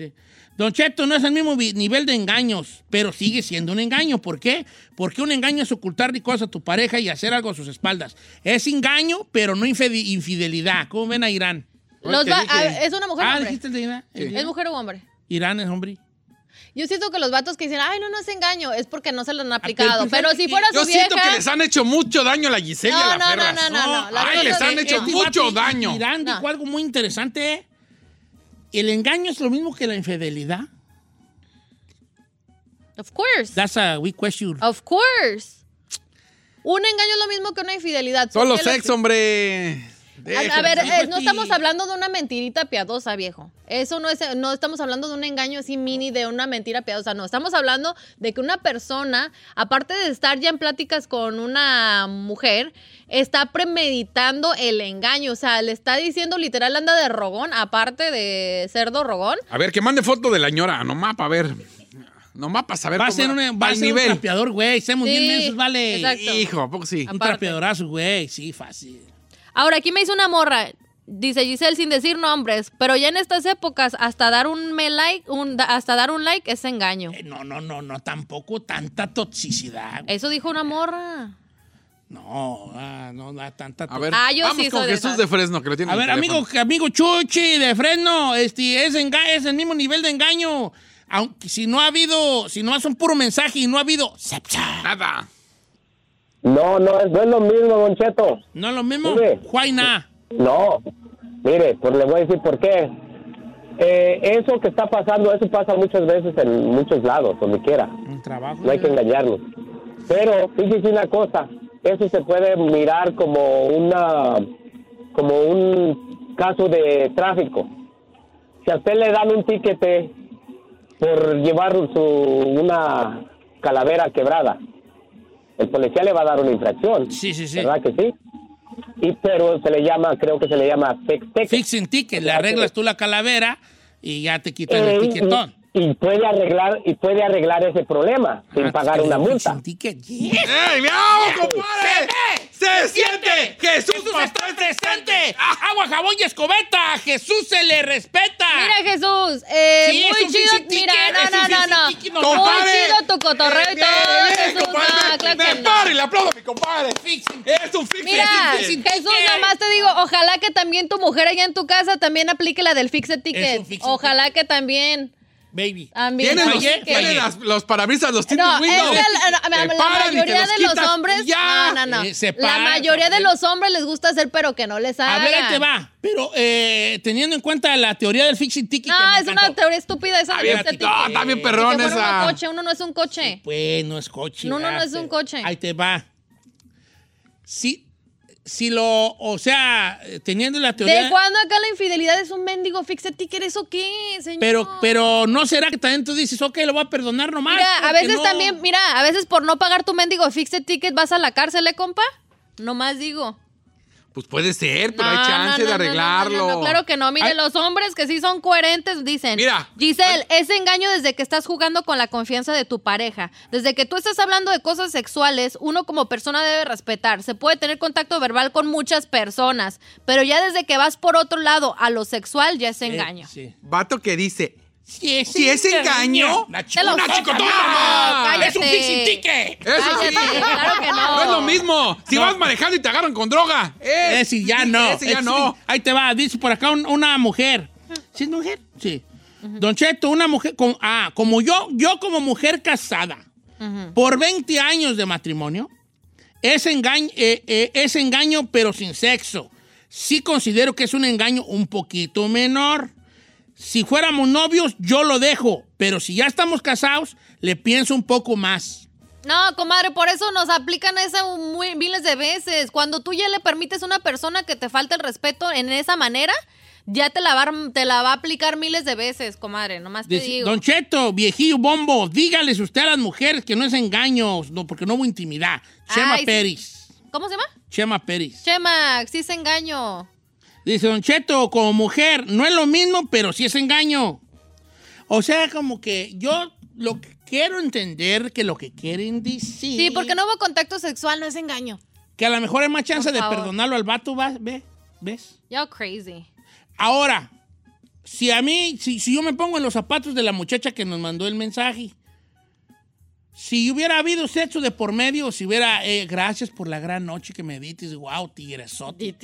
Don Cheto no es el mismo nivel de engaños, pero sigue siendo un engaño. ¿Por qué? Porque un engaño es ocultarle cosas a tu pareja y hacer algo a sus espaldas. Es engaño, pero no infide- infidelidad. ¿Cómo ven a Irán? A ¿Es una mujer o Ah, hombre? dijiste el de Irán. ¿Es mujer o hombre? Irán es hombre. Yo siento que los vatos que dicen, ay, no, no es engaño, es porque no se lo han pero aplicado. pues, Pero ¿sabes si fuera su Yo vieja... siento que les han hecho mucho daño a la Giselle y No, no, no, no, no, Ay, les han hecho Este mucho daño. Irán dijo algo muy interesante. El engaño es lo mismo que la infidelidad. Of course. That's a weak question. Of course. Un engaño es lo mismo que una infidelidad. Solo sexo, hombre. A, ver, eh, no sí. estamos hablando de una mentirita piadosa, viejo. Eso no es, no estamos hablando de un engaño así mini de una mentira piadosa, no. Estamos hablando de que una persona, aparte de estar ya en pláticas con una mujer, está premeditando el engaño. O sea, le está diciendo literal anda de rogón, aparte de cerdo rogón. A ver, que mande foto de la ñora, nomás para ver. Nomás para saber Va a cómo- ser, una- va a ser un nivel. trapeador, güey. Seamos Sí, bien mensos, vale. exacto. Hijo, ¿a poco sí? Un trapeadorazo, güey. Sí, fácil. Ahora, aquí me hizo una morra. Dice Giselle sin decir nombres, pero ya en estas épocas hasta dar un me like, un- hasta dar un like es engaño. Eh, no, no, no, no, tampoco tanta toxicidad. Eso dijo una morra. No, ah, no, no, tanta A ver, Ah, yo vamos sí con Jesús esas. de Fresno, que lo tiene A ver, amigo, amigo Chuchi de Fresno, este, es, enga- es el mismo nivel de engaño. aunque si no ha habido, si no son puro mensaje y no ha habido, sepcha. Nada. No, no, es- no es lo mismo, Don Cheto. No es lo mismo. Juaina. No, mire, pues le voy a decir por qué. Eh, eso que está pasando, eso pasa muchas veces en muchos lados, donde quiera. Un trabajo. No hay que engañarnos. Pero fíjese una cosa, eso se puede mirar como una, como un caso de tráfico. Si a usted le dan un tiquete por llevar su una calavera quebrada, el policía le va a dar una infracción. Sí, sí, sí. ¿Verdad que sí? Y pero se le llama, creo que se le llama fix ticket. Fixing ticket. Le arreglas tú la calavera y ya te quitan Eh, el tiquetón. Y, puede arreglar y puede arreglar ese problema sin Ah, pagar una multa. fixing ticket. Yes. ¡Ey, vamos, compadre! ¡Se siente! ¡Jesús, Jesús está presente. Agua, jabón y escobeta. Jesús se le respeta. Mira, Jesús, eh, Sí, muy chido. Mira, no, no, no, no. Muy chido tu cotorreo y Bien, todo, Jesús. Compadre, No, me- claro me que no. paro y le aplaudo a mi compadre. Fixing. Es un fix Mira, fixing Jesús, ticket. nomás te digo, ojalá que también tu mujer allá en tu casa también aplique la del Es ticket. un Ojalá que también. Baby. También. Tienen los, Fallé, que- tienen fallé. las- los parabrisas, los tintes No, Windows. la, la- la mayoría los de los hombres. ya. No, no, no. Eh, se la mayoría de también. los hombres les gusta hacer, pero que no les haga. A ver, ahí te va. Pero eh, teniendo en cuenta la teoría del fixing ticket. No, que es una teoría estúpida esa del bien, no, está bien perrón que esa. un coche, uno no es un coche. Pues no es coche. No, no, no es un coche. Ahí te va. Si, si lo, o sea, teniendo la teoría. ¿De cuándo acá la infidelidad es un mendigo fixed ticket? ¿Eso qué, señor? Pero, pero no será que también tú dices, ok, lo voy a perdonar nomás. Mira, a veces no- también, mira, a veces por no pagar tu mendigo fixed ticket vas a la cárcel, ¿eh, compa? Nomás digo. Pues puede ser, pero No, hay chance no, de no, no, arreglarlo. no, no, claro que no. Mire, Ay. los hombres que sí son coherentes dicen, Mira. Giselle, ese engaño desde que estás jugando con la confianza de tu pareja. Desde que tú estás hablando de cosas sexuales, uno como persona debe respetar. Se puede tener contacto verbal con muchas personas, pero ya desde que vas por otro lado a lo sexual ya es Eh, engaño. sí. Vato que dice, Si es, Si es engaño, una no. Es un fixing ticket. eso sí. Claro que no. No es lo mismo. Si No. vas manejando y te agarran con droga. eh, Ese ya no. Ese ya Ese no. sí. Ahí te va. Dice por acá un- una mujer. ¿Sí es mujer? Sí. Don Cheto, una mujer. con- ah, como yo, yo como mujer casada, por 20 años de matrimonio, es engaño, eh, eh, es engaño, pero sin sexo. Sí considero que es un engaño un poquito menor. Si fuéramos novios, yo lo dejo. Pero si ya estamos casados, le pienso un poco más. No, comadre, por eso nos aplican eso muy, miles de veces. Cuando tú ya le permites a una persona que te falte el respeto en esa manera, ya te la va, a- te la va a aplicar miles de veces, comadre. Nomás te Dice, digo. Don Cheto, viejillo bombo, dígales usted a las mujeres que no es engaño, no, porque no hubo intimidad. Chema Ay. Pérez. ¿Cómo se llama? Chema Pérez. Chema, sí es engaño. Dice, Don Cheto, como mujer, no es lo mismo, pero sí es engaño. O sea, como que yo lo que quiero entender que lo que quieren decir. Sí, porque no hubo contacto sexual, no es engaño. Que a lo mejor hay más chance de perdonarlo al vato, ¿va? ¿Ve? ¿ves? Yo crazy. Ahora, si a mí, si, si yo me pongo en los zapatos de la muchacha que nos mandó el mensaje, si hubiera habido sexo de por medio, si hubiera, eh, gracias por la gran noche que me diste, wow, tigresote,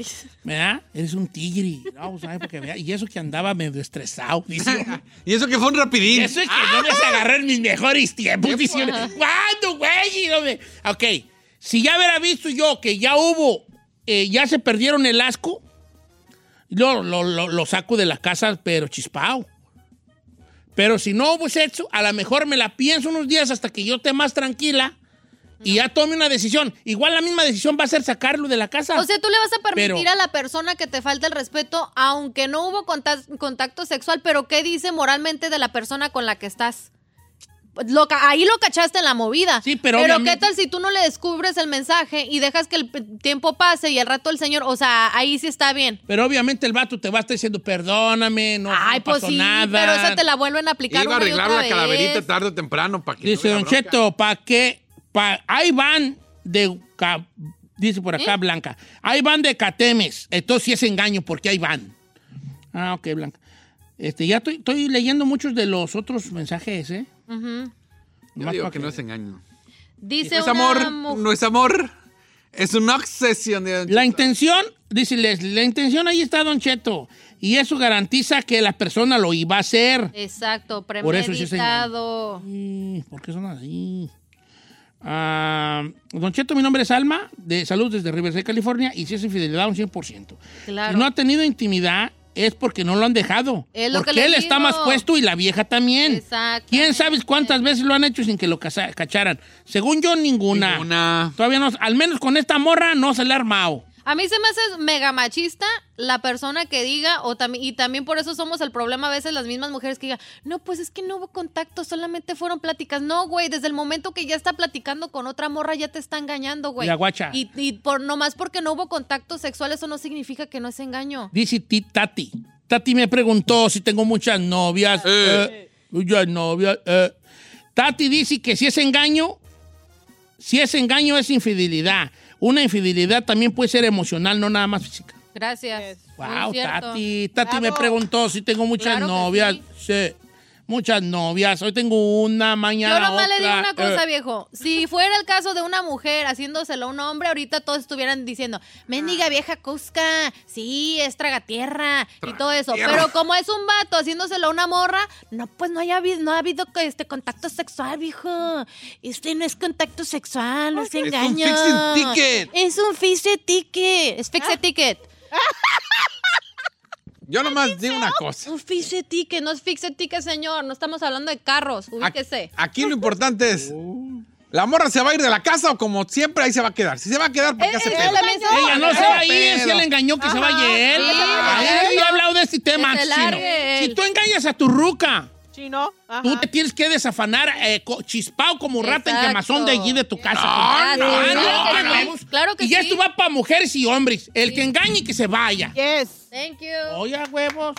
¿verdad? Eres un tigre, no, ¿sabes? Porque vea, y eso que andaba medio estresado, dice. y eso que fue un rapidín. Eso es que no me agarré en mis mejores tiempos, diciendo, ¿cuándo, güey? No me- Ok, si ya hubiera visto yo que ya hubo, eh, ya se perdieron el asco, lo, lo, lo- lo saco de la casa, pero chispao. Pero si no hubo sexo, a lo mejor me la pienso unos días hasta que yo esté más tranquila y ya tome una decisión. Igual la misma decisión va a ser sacarlo de la casa. O sea, tú le vas a permitir Pero- a la persona que te falte el respeto, aunque no hubo conta- contacto sexual, pero ¿qué dice moralmente de la persona con la que estás? Lo ahí lo cachaste en la movida. Sí, pero ¿qué obviamente- tal si tú no le descubres el mensaje y dejas que el tiempo pase y al rato el señor, o sea, ahí sí está bien. Pero obviamente el vato te va a estar diciendo, perdóname, no, Ay, no pues pasó sí, nada. pero esa te la vuelven a aplicar Iba a y arreglar otra la calaverita vez. tarde o temprano para que Dice no Don. Cheto, ¿para qué? Pa, ahí van de... dice por acá ¿Eh? Blanca. Ahí van de Catemes. Entonces sí es engaño porque ahí van. Ah, ok, Blanca. Este, ya estoy, estoy leyendo muchos de los otros mensajes, ¿eh? Yo Nomás digo que no es engaño. Dice No es una amor, no es amor. Es una obsesión. de La intención, dice Leslie, la intención ahí está, Don Cheto. Y eso garantiza que la persona lo iba a hacer. Exacto, Por eso sí es premeditado. ¿Por qué son así? Ah, don Cheto, mi nombre es Alma, de salud desde Riverside, California, y si es infidelidad, un 100%. Claro. Si no ha tenido intimidad, es porque no lo han dejado. Es lo que porque él está más puesto y la vieja también. Exactamente. ¿Quién sabe cuántas veces lo han hecho sin que lo cacharan? Según yo, ninguna. Ninguna. Todavía no, al menos con esta morra no se le ha armado. A mí se me hace mega machista la persona que diga, o también, y también por eso somos el problema a veces las mismas mujeres que digan, no, pues es que no hubo contacto, solamente fueron pláticas. No, güey, desde el momento que ya está platicando con otra morra ya te está engañando, güey. La guacha. Y, y por nomás porque no hubo contacto sexual, eso no significa que no es engaño. Dice ti- Tati. Tati me preguntó si tengo muchas novias. eh, muchas novias. eh. Tati dice que si es engaño, si es engaño es infidelidad. Una infidelidad también puede ser emocional, no nada más física. Gracias. Wow. Tati. Tati me preguntó si tengo muchas Claro novias. sí. Sí. Muchas novias. Hoy tengo una, Yo mañana nomás le digo otra. una cosa, Eh, viejo. Si fuera el caso de una mujer haciéndoselo a un hombre, ahorita todos estuvieran diciendo, mendiga vieja cusca, sí, es tragatierra y todo eso. Pero como es un vato haciéndoselo a una morra, no, pues no, haya habido, no ha habido este contacto sexual, viejo. Este no es contacto sexual, no es un engaño. fixing ticket. Es un fixed ticket. Es fixed ticket. Yo nomás digo una cosa. Un fixed ticket, no es fixed ticket, señor. No estamos hablando de carros. Ubíquese. Aquí lo importante es. ¿La morra se va a ir de la casa o como siempre ahí se va a quedar? Si se va a quedar, ¿por qué Eh, eh, se- Ella no se va a ir, si él engañó que se vaya él. yo he hablado de este tema. Si tú engañas a tu ruca, Chino. Ajá. tú te tienes que desafanar eh, chispao como rata en Exacto. quemazón de allí de tu casa. Ah, sí, compadre. claro Ah, que no, sí. Claro que y ya sí. esto va para mujeres y hombres. El que engañe y que se vaya. Yes. Thank you. Oye, huevos.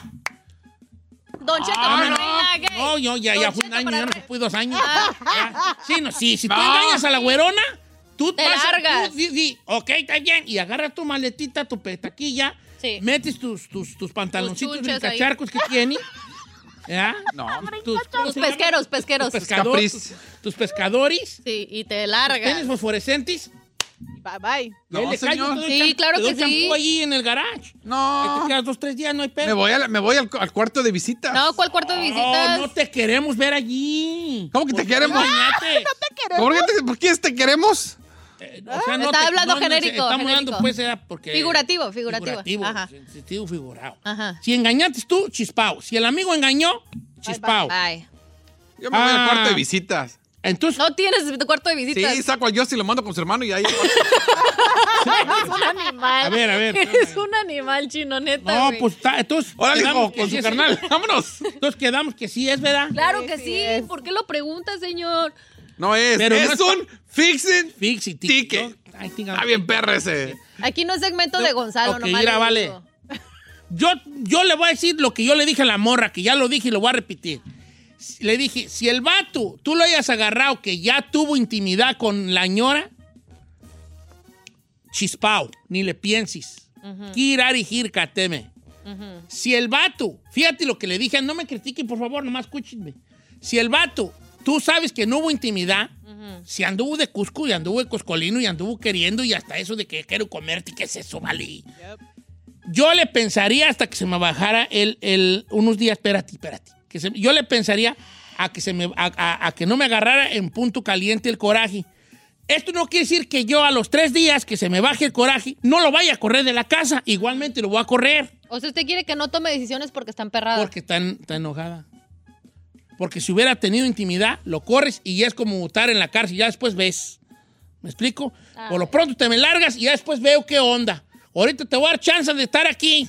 Don Cheto, Ah, para no, reina gay. no, yo ya, Don ya fue un año, ya no se fue dos años. Ah. Sí, no, sí, si tú No. engañas a la güerona, tú Te vas a- largas. tú di- di, ok, está bien, y agarras tu maletita, tu petaquilla, Sí. metes tus, tus, tus pantaloncitos ahí. cacharcos que tienes. ¿Ya? No. Tus, Tus pesqueros, pesqueros. tus. Tus, tus pescadores. Sí, y te ¿Tienes largas. fosforescentes? Bye bye. No, le señor. Sí, claro te que sí. champú ahí en el garage. No. te quedas dos, tres días, no hay pedo. Me voy, a la- me voy al, al cuarto de visitas. No, ¿cuál cuarto de No, visitas? no te queremos ver allí. ¿Cómo que te ¿Por qué queremos? engañaste? ¿Por qué, te, ¿Por qué te queremos? Eh, o sea, Está hablando no, genérico, Estamos genérico. hablando, pues, era porque... Figurativo, figurativo. Figurativo, Ajá. en sentido figurado. Ajá. Si engañaste tú, chispao. Si el amigo engañó, chispao. Bye. Yo me voy al Ah. cuarto de visitas. Entonces, No tienes tu cuarto de visitas. Sí, saco al Justin y lo mando con su hermano y ahí. Eres un animal. A ver, a ver. Eres un animal chino, neta. no, pues, está, entonces... Órale, hijo, con su carnal. Vámonos. Entonces quedamos que sí es, ¿verdad? Claro Sí, que sí sí. es. ¿Por qué lo pregunta, señor? No es. Pero no es es un fixing Fixi, ticket. Está bien perra ese. Aquí no es segmento de Gonzalo, Ok, nomás. mira, le vale. digo. Yo, yo le voy a decir lo que yo le dije a la morra, que ya lo dije y lo voy a repetir. Le dije, si el vato, tú lo hayas agarrado que ya tuvo intimidad con la ñora, chispao, ni le pienses. Kirari cateme. Si el vato, fíjate lo que le dije, no me critiquen, por favor, nomás escúchenme. Si el vato, tú sabes que no hubo intimidad, si anduvo de Cusco y anduvo de Coscolino y anduvo queriendo y hasta eso de que quiero comerte, ¿qué es eso, vale? Yo le pensaría hasta que se me bajara el, el- unos días, espérate, espérate. Que se- yo le pensaría a que, se me, a, a- a que no me agarrara en punto caliente el coraje. Esto no quiere decir que yo a los tres días que se me baje el coraje no lo vaya a correr de la casa. Igualmente lo voy a correr O sea, usted quiere que no tome decisiones porque está emperrada. porque está, en- está enojada. Porque si hubiera tenido intimidad, lo corres y ya es como estar en la cárcel. Ya después ves. ¿Me explico? Por lo pronto te me largas y ya después veo qué onda. Ahorita te voy a dar chance de estar aquí.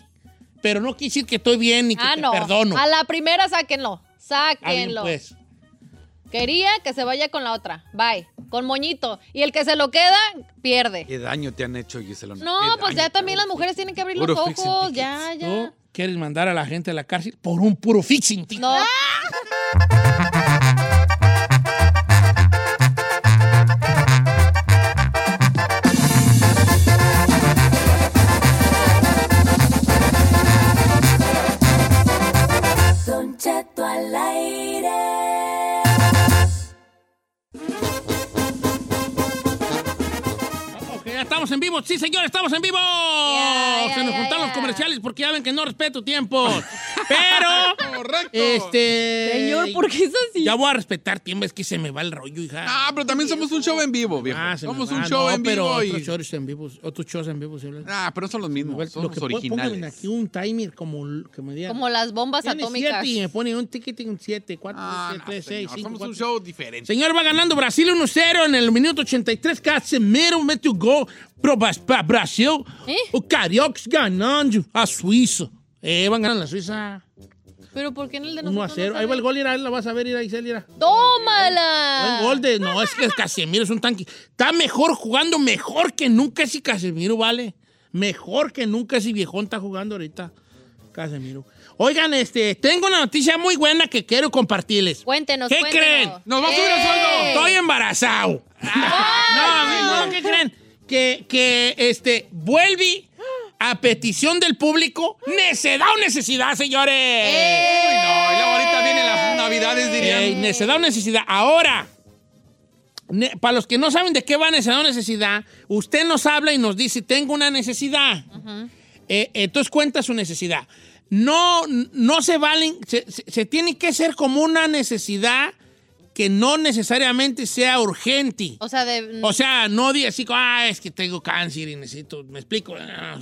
Pero no quiere decir que estoy bien ni que ah, te no. perdono. A la primera sáquenlo. Ah, bien, Sáquenlo. pues. Quería que se vaya con la otra. Bye. Con moñito. Y el que se lo queda, pierde. ¿Qué daño te han hecho, Gisela? No, ¿Qué pues ya también las mujeres tienen que abrir Puro los ojos. Ya, ya. ¿Tú quieres mandar a la gente a la cárcel por un puro fixing? ticket? No. Don Cheto al aire. Estamos en estamos, sí, señor, estamos en vivo. Se nos ya, juntaron los comerciales porque ya ven que no respeto tiempo. Pero, Correcto. este. Señor, ¿por qué es así? Ya voy a respetar tiempo, es que se me va el rollo, hija. Ah, pero también somos un show en vivo, viejo. Ah, se me somos va. un show No, en pero vivo otros y... shows en vivo, otros shows en vivo. sí, Ah, pero no son los mismos, Lo son los que originales. aquí un timer como que me diga. Como las bombas atómicas. siete y me pone un ticket un 7, 4, Ah, no, 3, 6, señor, 5, somos un show diferente. Señor, va ganando Brasil 1-0 en el minuto 83. Casemiro mete o gol pro Brasil. ¿Eh? O Carioca ganando a Suiza. Eh, van ganando la Suiza Pero ¿por qué en el de 1 a nosotros 0. no Ahí va el gol, Ira, la vas a ver, Ira, Isel, Ira. ¡Tómala! Buen gol de. No, es que Casemiro es un tanque. Está mejor jugando, mejor que nunca ese Casemiro, ¿vale? Mejor que nunca ese viejón está jugando ahorita. Casemiro. Oigan, este, tengo una noticia muy buena que quiero compartirles. Cuéntenos, ¿Qué cuéntenos. creen? ¡Nos va a subir el sueldo! ¡Eh! Estoy embarazado. no, no, ¿qué creen? Que, que este, vuelve a petición del público. Necedad o necesidad, señores. Uy, no, y luego ahorita vienen las navidades, dirían. Ey, necesidad o necesidad. Ahora, ne- para los que no saben de qué va necesidad o necesidad, usted nos habla y nos dice, tengo una necesidad. Eh, entonces cuenta su necesidad. No, no se valen, se, se- se tiene que ser como una necesidad que no necesariamente sea urgente. O sea, de... O sea, no diga así, como, ah, es que tengo cáncer y necesito, me explico. No, no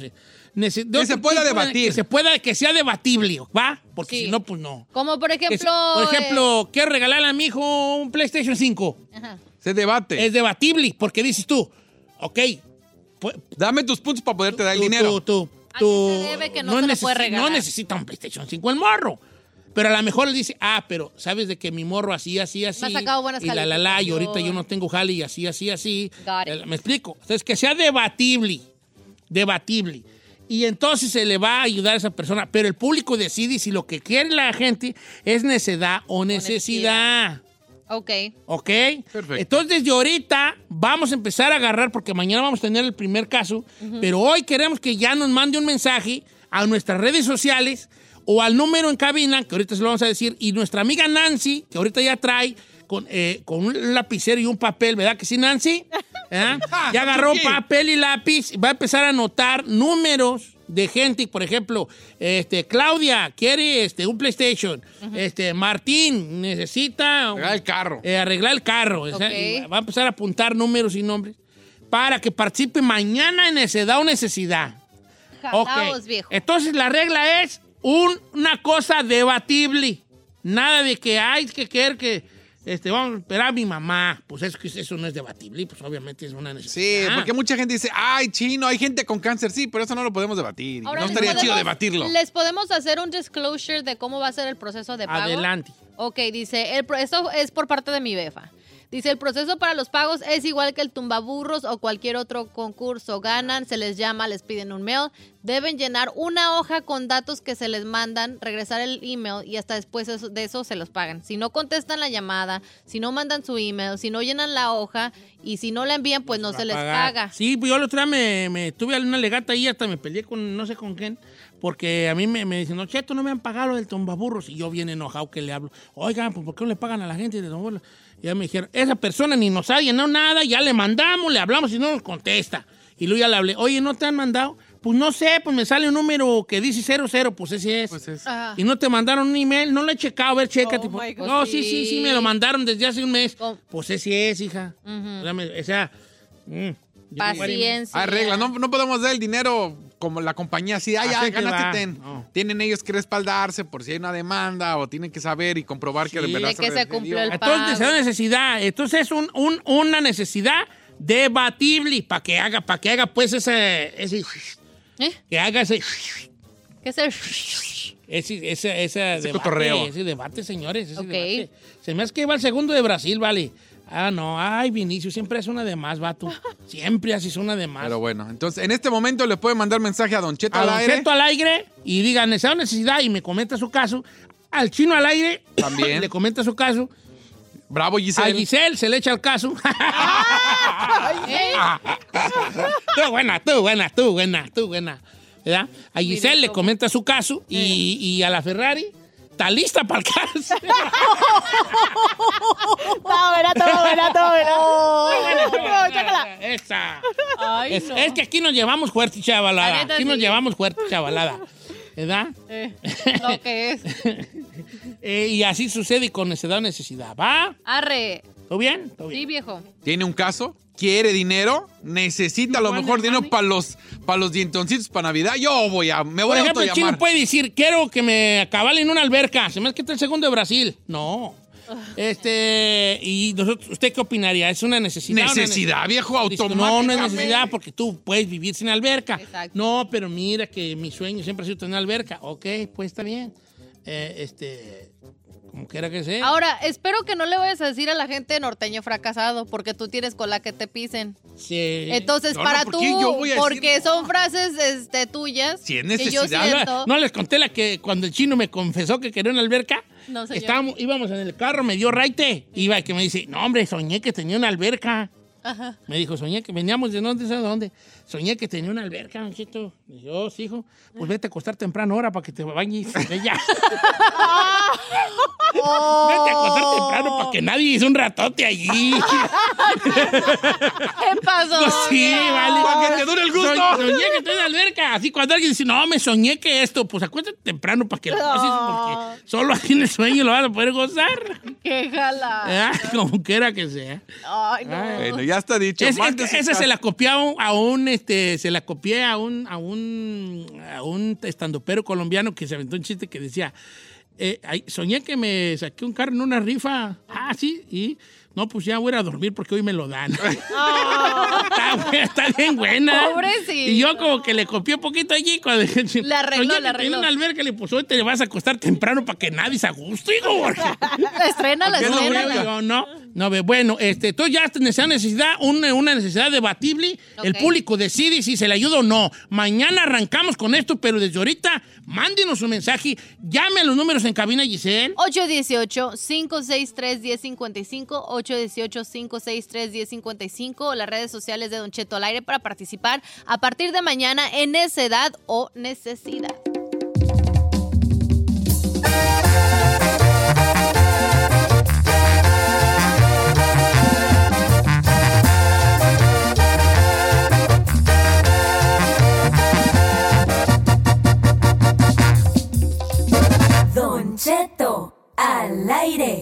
Que se pueda debatir. Que se pueda, que sea debatible, ¿va? Porque Sí. si no, pues no. como por ejemplo... por ejemplo, quiero regalarle a mi hijo un PlayStation 5. eh, ajá. Se debate. Es debatible, porque dices tú, ok, pu- Dame tus puntos para poderte dar el tú- dinero. tú- tú- ¿A tú- qué se debe que no se puede regalar? No necesita un PlayStation 5 el morro. Pero a lo mejor le dice, ah, pero sabes de que mi morro así, así, así. Me ha sacado buenas y la, la, la, y ahorita yo no tengo jale y así, así, así. Got it. Eh, ¿Me explico? Entonces, que sea debatible. Debatible. Y entonces se le va a ayudar a esa persona. Pero el público decide si lo que quiere la gente es necedad o necesidad. Ok. ¿Ok? Perfecto. Entonces, desde ahorita vamos a empezar a agarrar, porque mañana vamos a tener el primer caso, pero hoy queremos que ya nos mande un mensaje a nuestras redes sociales o al número en cabina, que ahorita se lo vamos a decir, y nuestra amiga Nancy, que ahorita ya trae con, eh, con un lapicero y un papel, ¿verdad que sí, Nancy? ¿Eh? Ya agarró papel y lápiz, va a empezar a anotar números de gente, por ejemplo, este, Claudia quiere este, un PlayStation, este, Martín necesita Arreglar el carro. eh, arreglar el carro. o sea, Ok. y va a empezar a apuntar números y nombres para que participe mañana en necesidad o necesidad. Ok. Jalaos, viejo. Entonces la regla es un- una cosa debatible. Nada de que hay que querer que este, vamos a esperar a mi mamá. Pues es que eso no es debatible, pues obviamente es una Sí, necesidad. porque mucha gente dice, ay, chino, hay gente con cáncer. Sí, pero eso no lo podemos debatir. Ahora, no estaría chido debatirlo. Les podemos hacer un disclosure de cómo va a ser el proceso de pago. Adelante. Ok, dice, el, esto es por parte de mi befa. Dice, el proceso para los pagos es igual que el tumbaburros o cualquier otro concurso. Ganan, se les llama, les piden un mail. Deben llenar una hoja con datos que se les mandan, regresar el email y hasta después de eso se los pagan. Si no contestan la llamada, si no mandan su email, si no llenan la hoja y si no la envían, pues no se les paga. Sí, pues yo el otro día me, me tuve una legata ahí, hasta me peleé con no sé con quién, porque a mí me, me dicen, no, Cheto, no me han pagado el tombaburros. Y yo bien enojado que le hablo, oigan, pues ¿por qué no le pagan a la gente de tombaburros? Ya me dijeron, esa persona ni nos ha llenado nada, ya le mandamos, le hablamos y no nos contesta. Y luego ya le hablé, oye, ¿no te han mandado? Pues no sé, pues me sale un número que dice 00, pues ese es. Pues es. Ah. Y no te mandaron un email, no lo he checado, a ver, chécate. Oh, pues. no, sí, sí, sí, me lo mandaron desde hace un mes. ¿Cómo? Pues ese es, hija. o sea, me- o sea, mm, Paciencia. Hay reglas, no, no podemos dar el dinero como la compañía así, ay, ya, que ganaste ten. no. Tienen ellos que respaldarse por si hay una demanda o tienen que saber y comprobar que Sí. de verdad De que se cumplió el Entonces, pago. necesidad, necesidad. Entonces es un, un- una necesidad debatible para que haga, para que haga pues ese, ese ¿Eh? que haga ese, ¿Qué es el- ese, ese, ese debate, cotorreo. ese debate, señores, ese Ok. debate. Se me hace que va el segundo de Brasil, vale. Ah, no, ay, Vinicio, siempre hace una de más, vato. Siempre haces una de más. Pero bueno, entonces en este momento le puede mandar mensaje a Don Cheto a al Don aire. Cheto al aire y diga necesidad o necesidad y me comenta su caso. Al chino al aire También. le comenta su caso. Bravo A Giselle. Giselle se le echa el caso. tú buena, tú buena, tú buena, tú buena. ¿Verdad? A Giselle le comenta su caso y, y a la Ferrari ¿Está lista para el caso? Está buena, está buena, está buena. chácala. Esa. Ay, Es, no. es que aquí nos llevamos fuerte, La chavalada. Aquí nos llevamos fuerte, chavalada. ¿Verdad? Eh, lo que es. Eh, y así sucede con necesidad o necesidad. ¿Va? Arre. ¿Todo bien? ¿Todo bien? Sí, viejo. ¿Tiene un caso? ¿Quiere dinero? ¿Necesita a lo ¿Cuál mejor dinero para los, para los dientoncitos para Navidad? Yo voy a, me Por voy a ejemplo, el chino puede decir, quiero que me acabalen una alberca. Se me hace que está el segundo de Brasil. No. Este, y nosotros, ¿usted qué opinaría? ¿Es una necesidad? una Necesidad, viejo, automáticamente. No, no es necesidad porque tú puedes vivir sin alberca. Exacto. No, pero mira que mi sueño siempre ha sido tener alberca. Ok, pues está bien. Eh, este, como quiera que sea. Ahora, espero que no le vayas a decir a la gente norteño fracasado, porque tú tienes con la que te pisen. Sí. Entonces, No, no, para ¿por tú, qué yo voy a decir porque no? son frases este, tuyas. Si es Que yo necesidad. siento. No les conté la que cuando el chino me confesó que quería una alberca. No, señor. Estábamos, íbamos en el carro, me dio raite. Iba que me dice, no, hombre, soñé que tenía una alberca. Ajá. Me dijo, soñé que veníamos de dónde, ¿sabes dónde? Soñé que tenía una alberca, yo, sí, hijo, pues vete a acostar temprano ahora para que te bañes. Ella. Vete a acostar temprano para que nadie hizo un ratote allí. ¿Qué pasó? Pues sí, vale. Para que te dure el gusto. Soñ- soñé que tenía una alberca. Así cuando alguien dice, no, me soñé que esto, pues acuéstate temprano para que lo pases, porque solo así en el sueño lo vas a poder gozar. ¡Qué jala! Ah, Como quiera que sea. Ay, no. Bueno, ya está dicho. Es- esa se la un, a un, este, se la copié a un, a un, a un estandopero colombiano que se aventó un chiste que decía, eh, soñé que me saqué un carro en una rifa. Ah, sí, y no, pues ya voy a ir a dormir porque hoy me lo dan. está, bu- está bien buena. Pobrecito. Y yo como que le copié un poquito allí. Cuando, Le arregló, soñé le que arregló. una alberca, le pues hoy te vas a acostar temprano para que nadie se aguste. Porque... Estrénala, ¿Por qué no? No, no, bueno, este, tú ya tienes esa necesidad, una, una necesidad debatible. El público decide si se le ayuda o no. Mañana arrancamos con esto, pero desde ahorita, mándenos un mensaje. Llame a los números en cabina, Giselle. 818-563-1055, 818-563-1055 o las redes sociales de Don Cheto al aire para participar a partir de mañana en necedad o necesidad. Don Cheto al aire.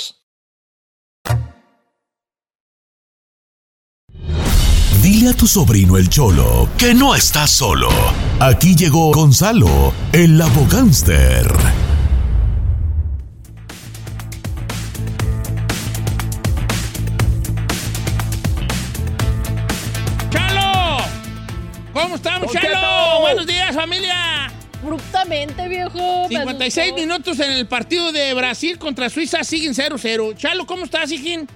Dile a tu sobrino el Cholo que no está solo. Aquí llegó Gonzalo, el abogánster. ¡Chalo! ¿Cómo estamos, Chalo? Buenos días, familia. Abruptamente, viejo. me 56 asustó. minutos en el partido de Brasil contra Suiza siguen 0-0. Chalo, ¿cómo estás, hijín?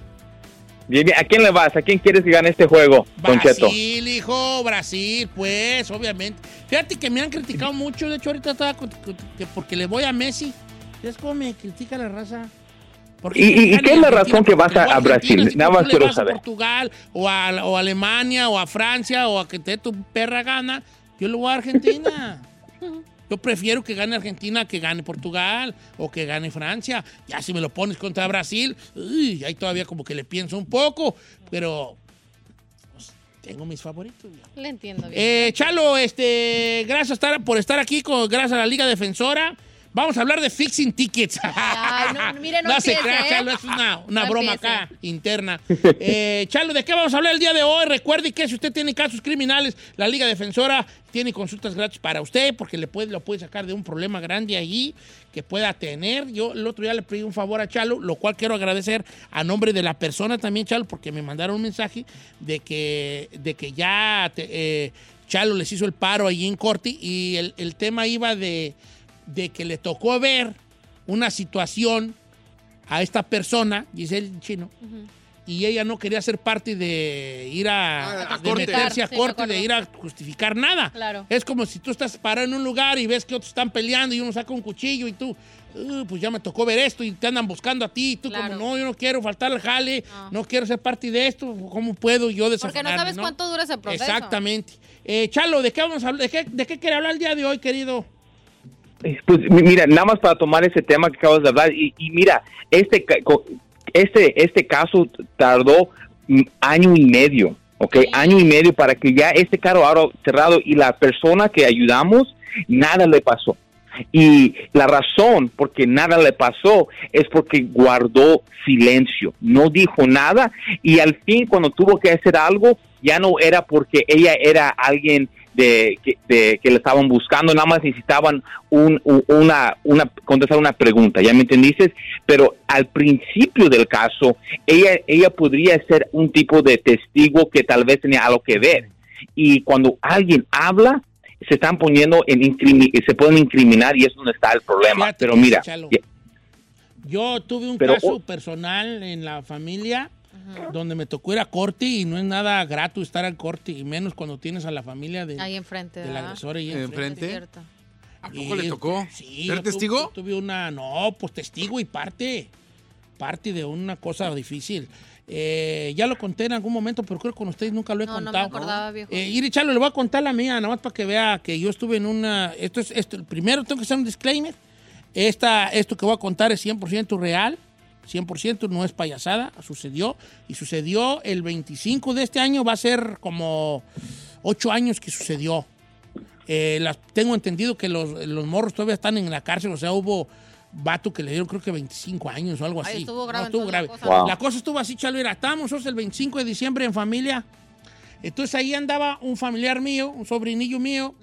Bien, bien. ¿A quién le vas? ¿A quién quieres que gane este juego, Don Cheto? Brasil, hijo, Brasil, pues, obviamente. Fíjate que me han criticado mucho, de hecho ahorita estaba con- con- que porque le voy a Messi. ¿Sabes cómo me critica la raza? ¿Y- y- y qué es la razón que vas a- a Brasil? Si Nada más quiero saber. A Portugal o a, o a Alemania o a Francia o a que te dé tu perra gana, yo le voy a Argentina. Yo prefiero que gane Argentina que gane Portugal o que gane Francia. Ya si me lo pones contra Brasil, uy, ahí todavía como que le pienso un poco, pero pues, tengo mis favoritos. ya. Le entiendo bien. Eh, Chalo, este, gracias por estar aquí, con, gracias a la Liga Defensora. Vamos a hablar de fixing tickets. Ay, no, mire, no se empiece, crea, ¿eh? Chalo, es una, una No broma empiece. acá, interna. Eh, Chalo, ¿de qué vamos a hablar el día de hoy? Recuerde que si usted tiene casos criminales, la Liga Defensora tiene consultas gratis para usted porque le puede, lo puede sacar de un problema grande allí que pueda tener. Yo el otro día le pedí un favor a Chalo, lo cual quiero agradecer a nombre de la persona también, Chalo, porque me mandaron un mensaje de que, de que ya te- eh, Chalo les hizo el paro allí en Corti y el, el tema iba de, de que le tocó ver una situación a esta persona, dice el chino, y ella no quería ser parte de ir a, Ah, a de corte. meterse a Sí, corte, de ir a justificar nada. Claro. Es como si tú estás parado en un lugar y ves que otros están peleando y uno saca un cuchillo y tú, "Uh, pues ya me tocó ver esto y te andan buscando a ti y tú Claro. como, no, yo no quiero faltar al jale, no, quiero ser parte de esto, ¿cómo puedo yo Porque desafanarme? no sabes cuánto dura ese proceso. Exactamente. Eh, Chalo, ¿de qué vamos a hablar? ¿De qué, ¿De qué quiere hablar el día de hoy, querido? Pues mi- mira, nada más para tomar ese tema que acabas de hablar y, y mira, este, este, este caso tardó mm, año y medio, ¿ok? Año y medio para que ya este carro ahora cerrado y la persona que ayudamos, nada le pasó. Y la razón por que nada le pasó es porque guardó silencio, no dijo nada y al fin cuando tuvo que hacer algo ya no era porque ella era alguien de que, de- que le estaban buscando, nada más necesitaban un, una, una, contestar una pregunta, ¿ya me entendiste? Pero al principio del caso, ella, ella podría ser un tipo de testigo que tal vez tenía algo que ver. Y cuando alguien habla, se están poniendo en se pueden incriminar y es donde está el problema. Fíjate Pero mira, Chalo, Yo tuve un Pero, caso oh. personal en la familia donde me tocó ir a corte y no es nada grato estar al corte y menos cuando tienes a la familia de, Ahí enfrente, del ¿verdad? agresor ahí Enfrente. Cierto. ¿A Y poco le tocó? Sí. ¿Ser testigo? Tuve, tuve una, no, pues testigo y parte, parte de una cosa difícil. Eh, ya lo conté en algún momento, pero creo que con ustedes nunca lo he No, no me contado. acordaba, viejo. Eh, Iri Chalo, le voy a contar la mía, nada más para que vea que yo estuve en una. Esto es, esto, primero tengo que hacer un disclaimer. Esta, esto que voy a contar es 100% real, 100% no es payasada, sucedió. Y sucedió el 25 de este año, va a ser como 8 años que sucedió. Eh, las- tengo entendido que los, los morros todavía están en la cárcel, o sea, hubo vato que le dieron creo que 25 años o algo Ay, así. estuvo grave No, estuvo entonces grave. la cosa. Wow. La cosa estuvo así, Chalo, era, estábamos el 25 de diciembre en familia. Entonces ahí andaba un familiar mío, un sobrinillo mío,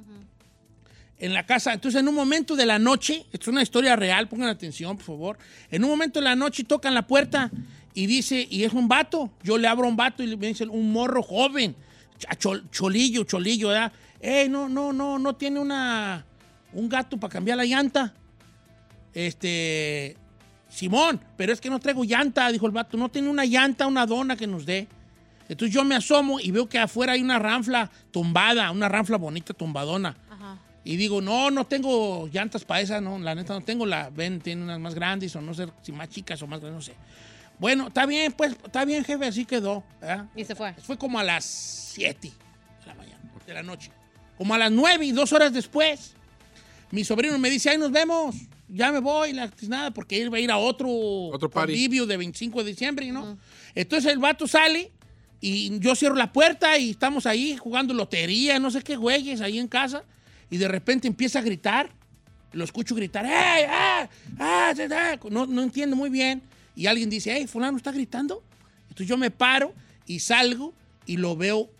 en la casa. Entonces en un momento de la noche, esto es una historia real, pongan atención, por favor. En un momento de la noche tocan la puerta y dice, y es un vato. Yo le abro un vato y le- me dice un morro joven, cholillo, cholillo, ¿verdad? Eh, no, no, no, no tiene una, un gato para cambiar la llanta. Este, Simón, pero es que no traigo llanta, dijo el vato. No tiene una llanta, una dona que nos dé. Entonces yo me asomo y veo que afuera hay una ranfla tumbada, una ranfla bonita, tumbadona. Y digo, no, no tengo llantas para esa, no, la neta no tengo, la ven, tiene unas más grandes o no sé si más chicas o más grandes, no sé. Bueno, está bien, pues, está bien, jefe, así quedó. ¿verdad? Y se fue. Fue como a las 7 de la mañana, de la noche. Como a las 9 y dos horas después, mi sobrino me dice, ahí nos vemos, ya me voy, la nada, porque él va a ir a otro, Otro convivio de 25 de diciembre, ¿no? Entonces el vato sale y yo cierro la puerta y estamos ahí jugando lotería, no sé qué güeyes, ahí en casa, y de repente empieza a gritar, lo escucho gritar, ¡Ey, ah, ah, se da!". No, no entiendo muy bien, y alguien dice, hey, fulano está gritando. Entonces yo me paro y salgo y lo veo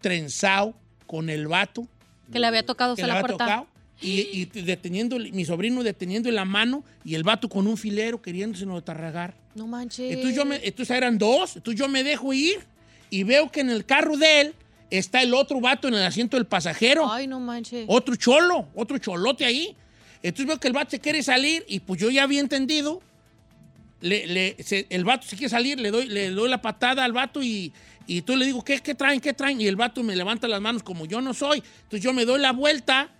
trenzado con el vato Que le había tocado que le la había puerta. tocado. Y, y deteniendo, mi sobrino deteniendo en la mano y el vato con un filero queriéndose no tarragar. No manches. Entonces, yo me, entonces eran dos, entonces yo me dejo ir y veo que en el carro de él está el otro vato en el asiento del pasajero. Ay, no manches. Otro cholo, otro cholote ahí. Entonces veo que el vato se quiere salir y pues yo ya había entendido le, le- se- el vato se quiere salir, le doy, le doy la patada al vato y, y tú le digo, ¿qué, ¿qué traen? ¿Qué traen? Y el vato me levanta las manos como yo no soy. Entonces yo me doy la vuelta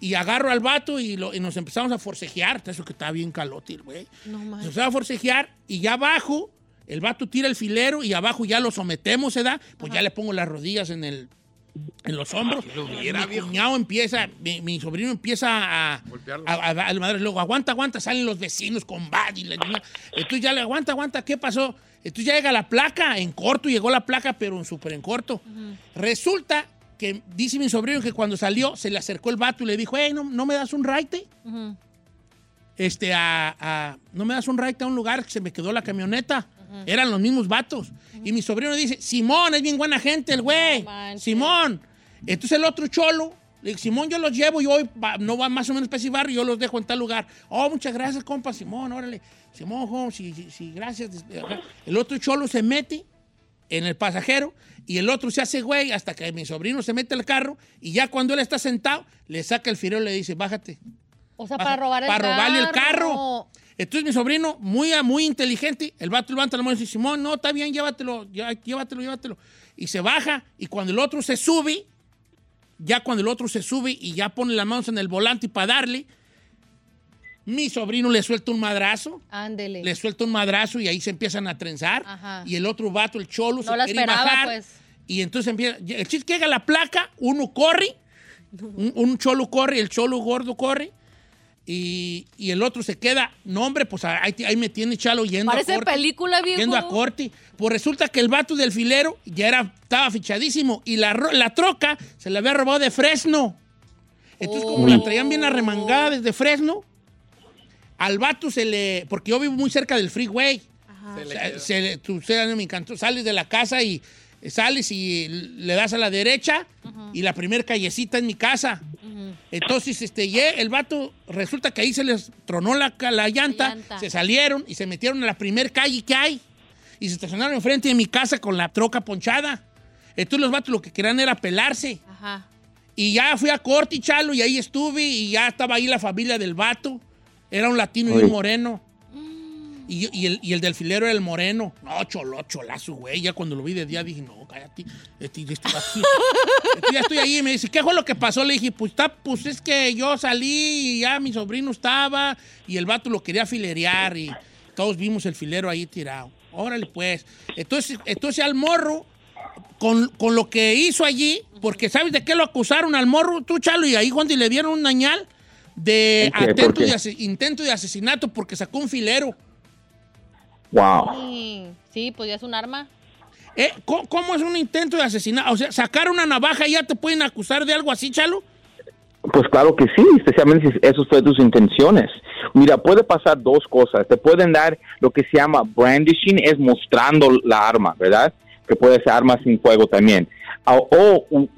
y agarro al vato y, lo- y nos empezamos a forcejear. Eso que está bien calote, güey. No Nos empezamos a forcejear y ya abajo, el vato tira el filero y abajo ya lo sometemos, ¿se da? Pues ya le pongo las rodillas en el en los hombros. lo hubiera, mi viejo. cuñado empieza, mi, mi sobrino empieza a, a, Golpearlo. a- a darle madre. Luego, aguanta, aguanta, salen los vecinos con bad y la niña. Entonces ya le aguanta, aguanta, ¿qué pasó? Entonces ya llega la placa, en corto, llegó la placa, pero en súper en corto. Resulta que dice mi sobrino que cuando salió se le acercó el vato y le dijo, hey, ¿no, no me das un raite? Este, a, a- ¿no me das un raite a un lugar que se me quedó la camioneta? Eran los mismos vatos. Y mi sobrino dice, Simón, es bien buena gente el güey. No. Simón. Entonces el otro cholo, le Simón, yo los llevo, yo voy, pa- no va más o menos para ese barrio, yo los dejo en tal lugar. Oh, muchas gracias, compa, Simón, órale. Simón, jo, sí, sí, sí, gracias. El otro cholo se mete en el pasajero y el otro se hace güey hasta que mi sobrino se mete al carro y ya cuando él está sentado, le saca el firero y le dice, bájate. O sea, para robar el para carro. robarle el carro. Entonces mi sobrino, muy, muy inteligente, el vato levanta la mano y dice, Simón, no, está bien, llévatelo, llévatelo, llévatelo. Y se baja y cuando el otro se sube, ya cuando el otro se sube y ya pone las manos en el volante para darle, mi sobrino le suelta un madrazo, Ándele. le suelta un madrazo y ahí se empiezan a trenzar. Ajá. Y el otro vato, el cholo, se No la quiere esperaba, bajar. pues. Y entonces empieza, el chiste llega la placa, uno corre, un, un cholo corre, el cholo gordo corre, y, y el otro se queda. No, hombre, pues ahí, ahí me tiene chalo yendo Parece a corte. película, viejo. Yendo a corte. Pues resulta que el vato del filero ya era, estaba fichadísimo y la, la troca se la había robado de Fresno. Entonces, como la traían bien arremangada desde Fresno, al vato se le. Porque yo vivo muy cerca del freeway. Se le quedó. se le- tú, se- me encantó. Sales de la casa y sales y le das a la derecha y la primera callecita es mi casa. Entonces, este, el vato, resulta que ahí se les tronó la, la llanta, llanta. se salieron y se metieron a la primer calle que hay y se estacionaron enfrente de mi casa con la troca ponchada. Entonces los vatos lo que querían era pelarse. Ajá. Y ya fui a corte y chalo y ahí estuve y ya estaba ahí la familia del vato. Era un latino y un moreno. Y, el, y el del filero era el moreno. No, cholo, cholazo, güey. Ya cuando lo vi de día dije, no, cállate. Este, este Entonces ya estoy ahí y me dice, ¿qué fue lo que pasó? Le dije, pues, está, pues es que yo salí y ya mi sobrino estaba y el vato lo quería filerear y todos vimos el filero ahí tirado. Órale, pues. Entonces, entonces al morro, con, con lo que hizo allí, porque ¿sabes de qué lo acusaron al morro, tú, Chalo? Y ahí, Juan, y le dieron un dañal de ¿En qué? ¿Por atento de intento de asesinato porque sacó un filero. Wow. Sí, sí, pues ya es un arma. Eh, ¿cómo, cómo es un intento de asesinato? O sea, sacar una navaja y ya te pueden acusar de algo así, Chalo. Pues claro que sí, especialmente si eso fue tus intenciones. Mira, puede pasar dos cosas. Te pueden dar lo que se llama brandishing, es mostrando la arma, ¿verdad? Que puede ser arma sin fuego también. O, o, u-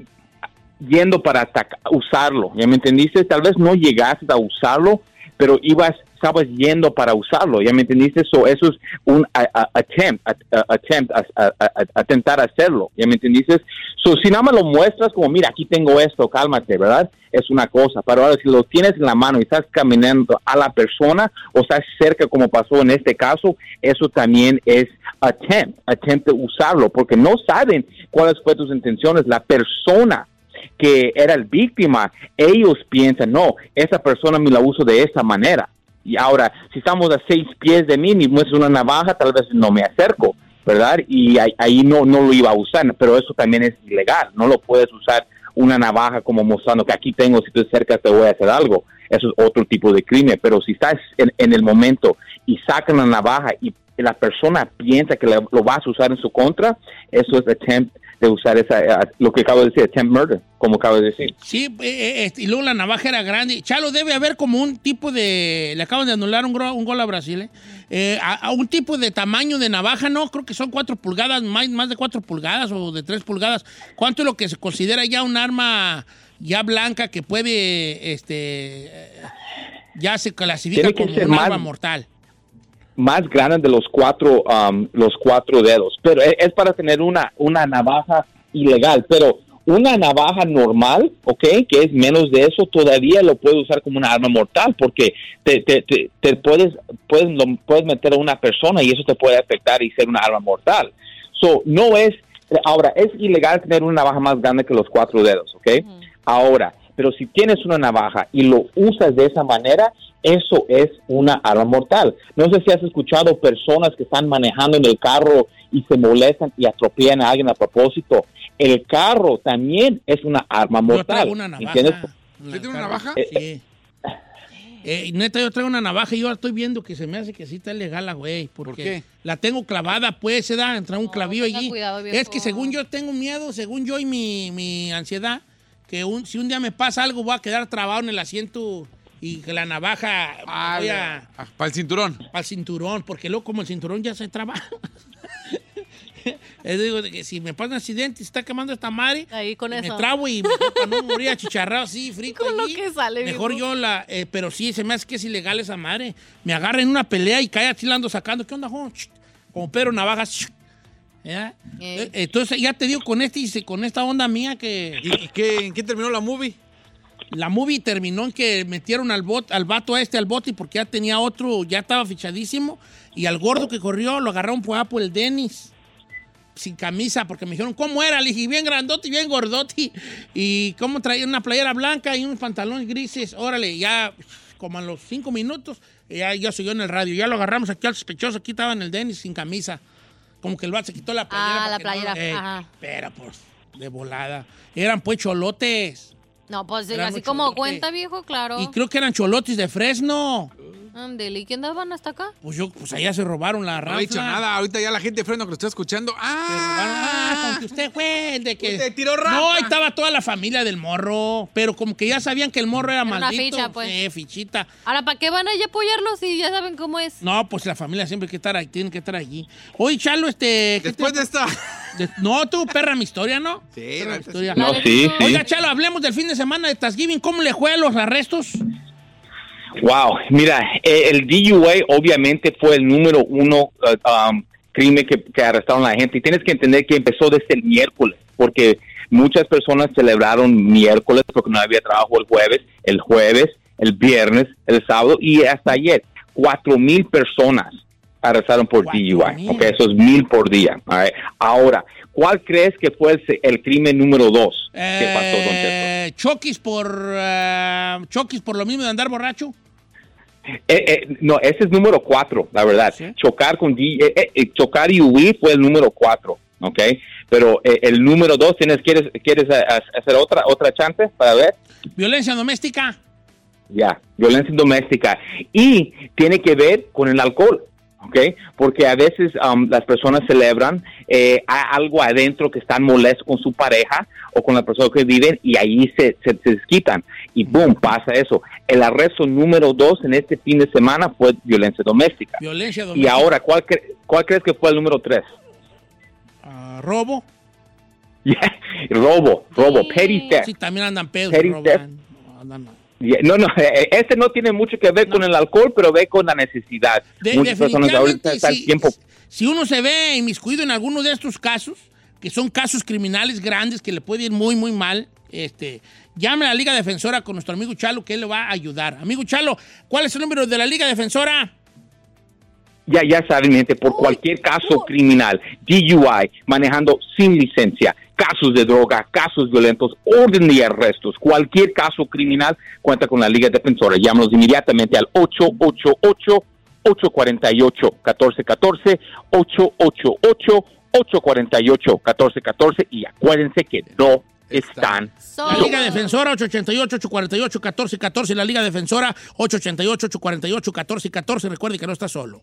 yendo para usarlo, ¿ya me entendiste? Tal vez no llegaste a usarlo, pero ibas, estabas yendo para usarlo, ¿ya me entendiste? So, eso es un a- a- attempt, attempt, a, tentar hacerlo, ¿ya me entendiste? So, si nada más lo muestras como, mira, aquí tengo esto, cálmate, ¿verdad? Es una cosa, pero ahora si lo tienes en la mano y estás caminando a la persona o estás cerca como pasó en este caso, eso también es attempt, attempt de usarlo, porque no saben cuáles fueron tus intenciones, la persona que era el víctima, ellos piensan, no, esa persona me la uso de esa manera. Y ahora, si estamos a seis pies de mí, me muestra una navaja, tal vez no me acerco, ¿verdad? Y ahí, ahí no, no lo iba a usar, pero eso también es ilegal. No lo puedes usar una navaja como mostrando que aquí tengo, si tú te acercas te voy a hacer algo. Eso es otro tipo de crimen. Pero si estás en, en el momento y sacan la navaja y la persona piensa que lo vas a usar en su contra, eso es attempt de usar esa, eh, lo que acabo de decir, attempt murder, como acabo de decir. Sí, eh, eh, este, y luego la navaja era grande. Chalo, debe haber como un tipo de... Le acaban de anular un, gro- un gol a Brasil, ¿eh? Eh, a, a un tipo de tamaño de navaja, ¿no? Creo que son cuatro pulgadas, más, más de cuatro pulgadas o de tres pulgadas. ¿Cuánto es lo que se considera ya un arma ya blanca que puede, este... eh, ya se clasifica como un arma mortal? Más grande de los cuatro um, los cuatro dedos pero e- es, para tener una una navaja ilegal pero una navaja normal ok que es menos de eso todavía lo puede usar como una arma mortal porque te, te, te, te puedes puedes, lo, puedes meter a una persona y eso te puede afectar y ser una arma mortal. So, no es, ahora, es ilegal tener una navaja más grande que los cuatro dedos, ¿ok? Ahora, pero si tienes una navaja y lo usas de esa manera, eso es una arma mortal. No sé si has escuchado personas que están manejando en el carro y se molestan y atropellan a alguien a propósito. El carro también es una arma Yo mortal. traigo una navaja. ¿entiendes? ¿Usted tiene una navaja? Sí. Eh, neta, yo traigo una navaja y yo estoy viendo que se me hace que sí está legal la güey. Porque qué? la tengo clavada, pues, se da, entra un clavillo tenga allí. cuidado, es que según yo tengo miedo, según yo y mi, mi ansiedad, que un, si un día me pasa algo, voy a quedar trabado en el asiento y que la navaja Ah, voy a. Para el cinturón. Al cinturón, porque luego como el cinturón ya se traba. Es digo que si me pasa un accidente y se está quemando esta madre, Ahí con me eso. trabo y mejor para no morir achicharrado así, frito Con lo allí, que sale, Mejor yo la... eh, pero sí, se me hace que es ilegal esa madre. Me agarra en una pelea y cae así la ando sacando. ¿Qué onda, Como Pedro Navajas. Eh, Entonces ya te digo con este con esta onda mía que... ¿Y, y qué, en qué terminó la movie? La movie terminó en que metieron al, bot, al vato a este al bote porque ya tenía otro, ya estaba fichadísimo. Y al gordo que corrió lo agarraron por por el Dennis. Sin camisa, porque me dijeron, ¿cómo era? Le dije, bien grandote y bien gordote. Y cómo traía una playera blanca y unos pantalones grises. Órale, ya como a los cinco minutos, ya, ya siguió en el radio. Ya lo agarramos aquí al sospechoso. Aquí estaba en el Dennis sin camisa. Como que el vato se quitó la playera. Ah, la no- playera, Ey, ajá. Pero pues, de volada. Eran pues cholotes. No, pues así como lote. cuenta, viejo, claro. Y creo que eran cholotes de Fresno. Ándele, ¿y quién daban hasta acá? Pues yo, pues allá se robaron la No raza. he dicho nada. Ahorita ya la gente de freno que lo está escuchando. Ah, ¡Ah! con que usted fue el de que... Usted tiró rata. No, ahí estaba toda la familia del morro. Pero como que ya sabían que el morro era, Era una maldito. ficha, pues. Sí, fichita. Ahora, ¿para qué van a ir a apoyarlos si ya saben cómo es? No, pues la familia siempre hay que estar ahí, tienen que estar allí. Oye, Chalo, este... ¿qué Después te- de esta. de- No, tú, perra, mi historia, ¿no? Sí, Perra, mi historia. No, sí, sí. Oiga, Chalo, hablemos del fin de semana de Thanksgiving. ¿Cómo le fue a los arrestos? Wow, mira, eh, el DUA obviamente fue el número uno uh, um, crimen que, que arrestaron a la gente. Y tienes que entender que empezó desde el miércoles, porque muchas personas celebraron miércoles porque no había trabajo el jueves, el jueves, el viernes, el sábado y hasta ayer. Cuatro mil personas arrestaron por DUI. mil. Ok, eso es mil por día. right. Ahora, ¿cuál crees que fue el, el crimen número dos que pasó, Don Cheto? Eh, Chokis por... eh, Chokis por lo mismo de andar borracho. Eh, eh, no, ese es número cuatro, la verdad. ¿Sí? Chocar con D- eh, chocar y huir fue el número cuatro, ¿ok? Pero el número dos, ¿tienes, ¿quieres, quieres hacer otra otra chance para ver? Violencia doméstica. Ya, violencia doméstica. Y tiene que ver con el alcohol, ¿ok? Porque a veces um, las personas celebran, eh, algo adentro que están molestos con su pareja o con la persona que viven y ahí se, se, se desquitan. Y boom, pasa eso. El arresto número dos en este fin de semana fue violencia doméstica. Violencia Y doméstica. ahora, ¿cuál, cre- cuál crees que fue el número tres? Ah, robo. robo, robo, Sí. petty theft. Sí, también andan pedos. Petty. Andan- Yeah, No, no, eh, este no tiene mucho que ver con el alcohol, pero ve con la necesidad. De- Muchas personas ahorita están si, tiempo si uno se ve inmiscuido en alguno de estos casos, que son casos criminales grandes que le puede ir muy, muy mal, este, llame a la Liga Defensora con nuestro amigo Chalo, que él le va a ayudar. Amigo Chalo, ¿cuál es el número de la Liga Defensora? Ya, ya saben, gente, por cualquier caso criminal, DUI, manejando sin licencia, casos de droga, casos violentos, orden de arrestos, cualquier caso criminal, cuenta con la Liga Defensora. Llámanos inmediatamente al 888-848-1414, 888-848-1414 y acuérdense que no están La Liga Defensora 888-848-1414. La Liga Defensora 888-848-1414. Recuerde que no está solo.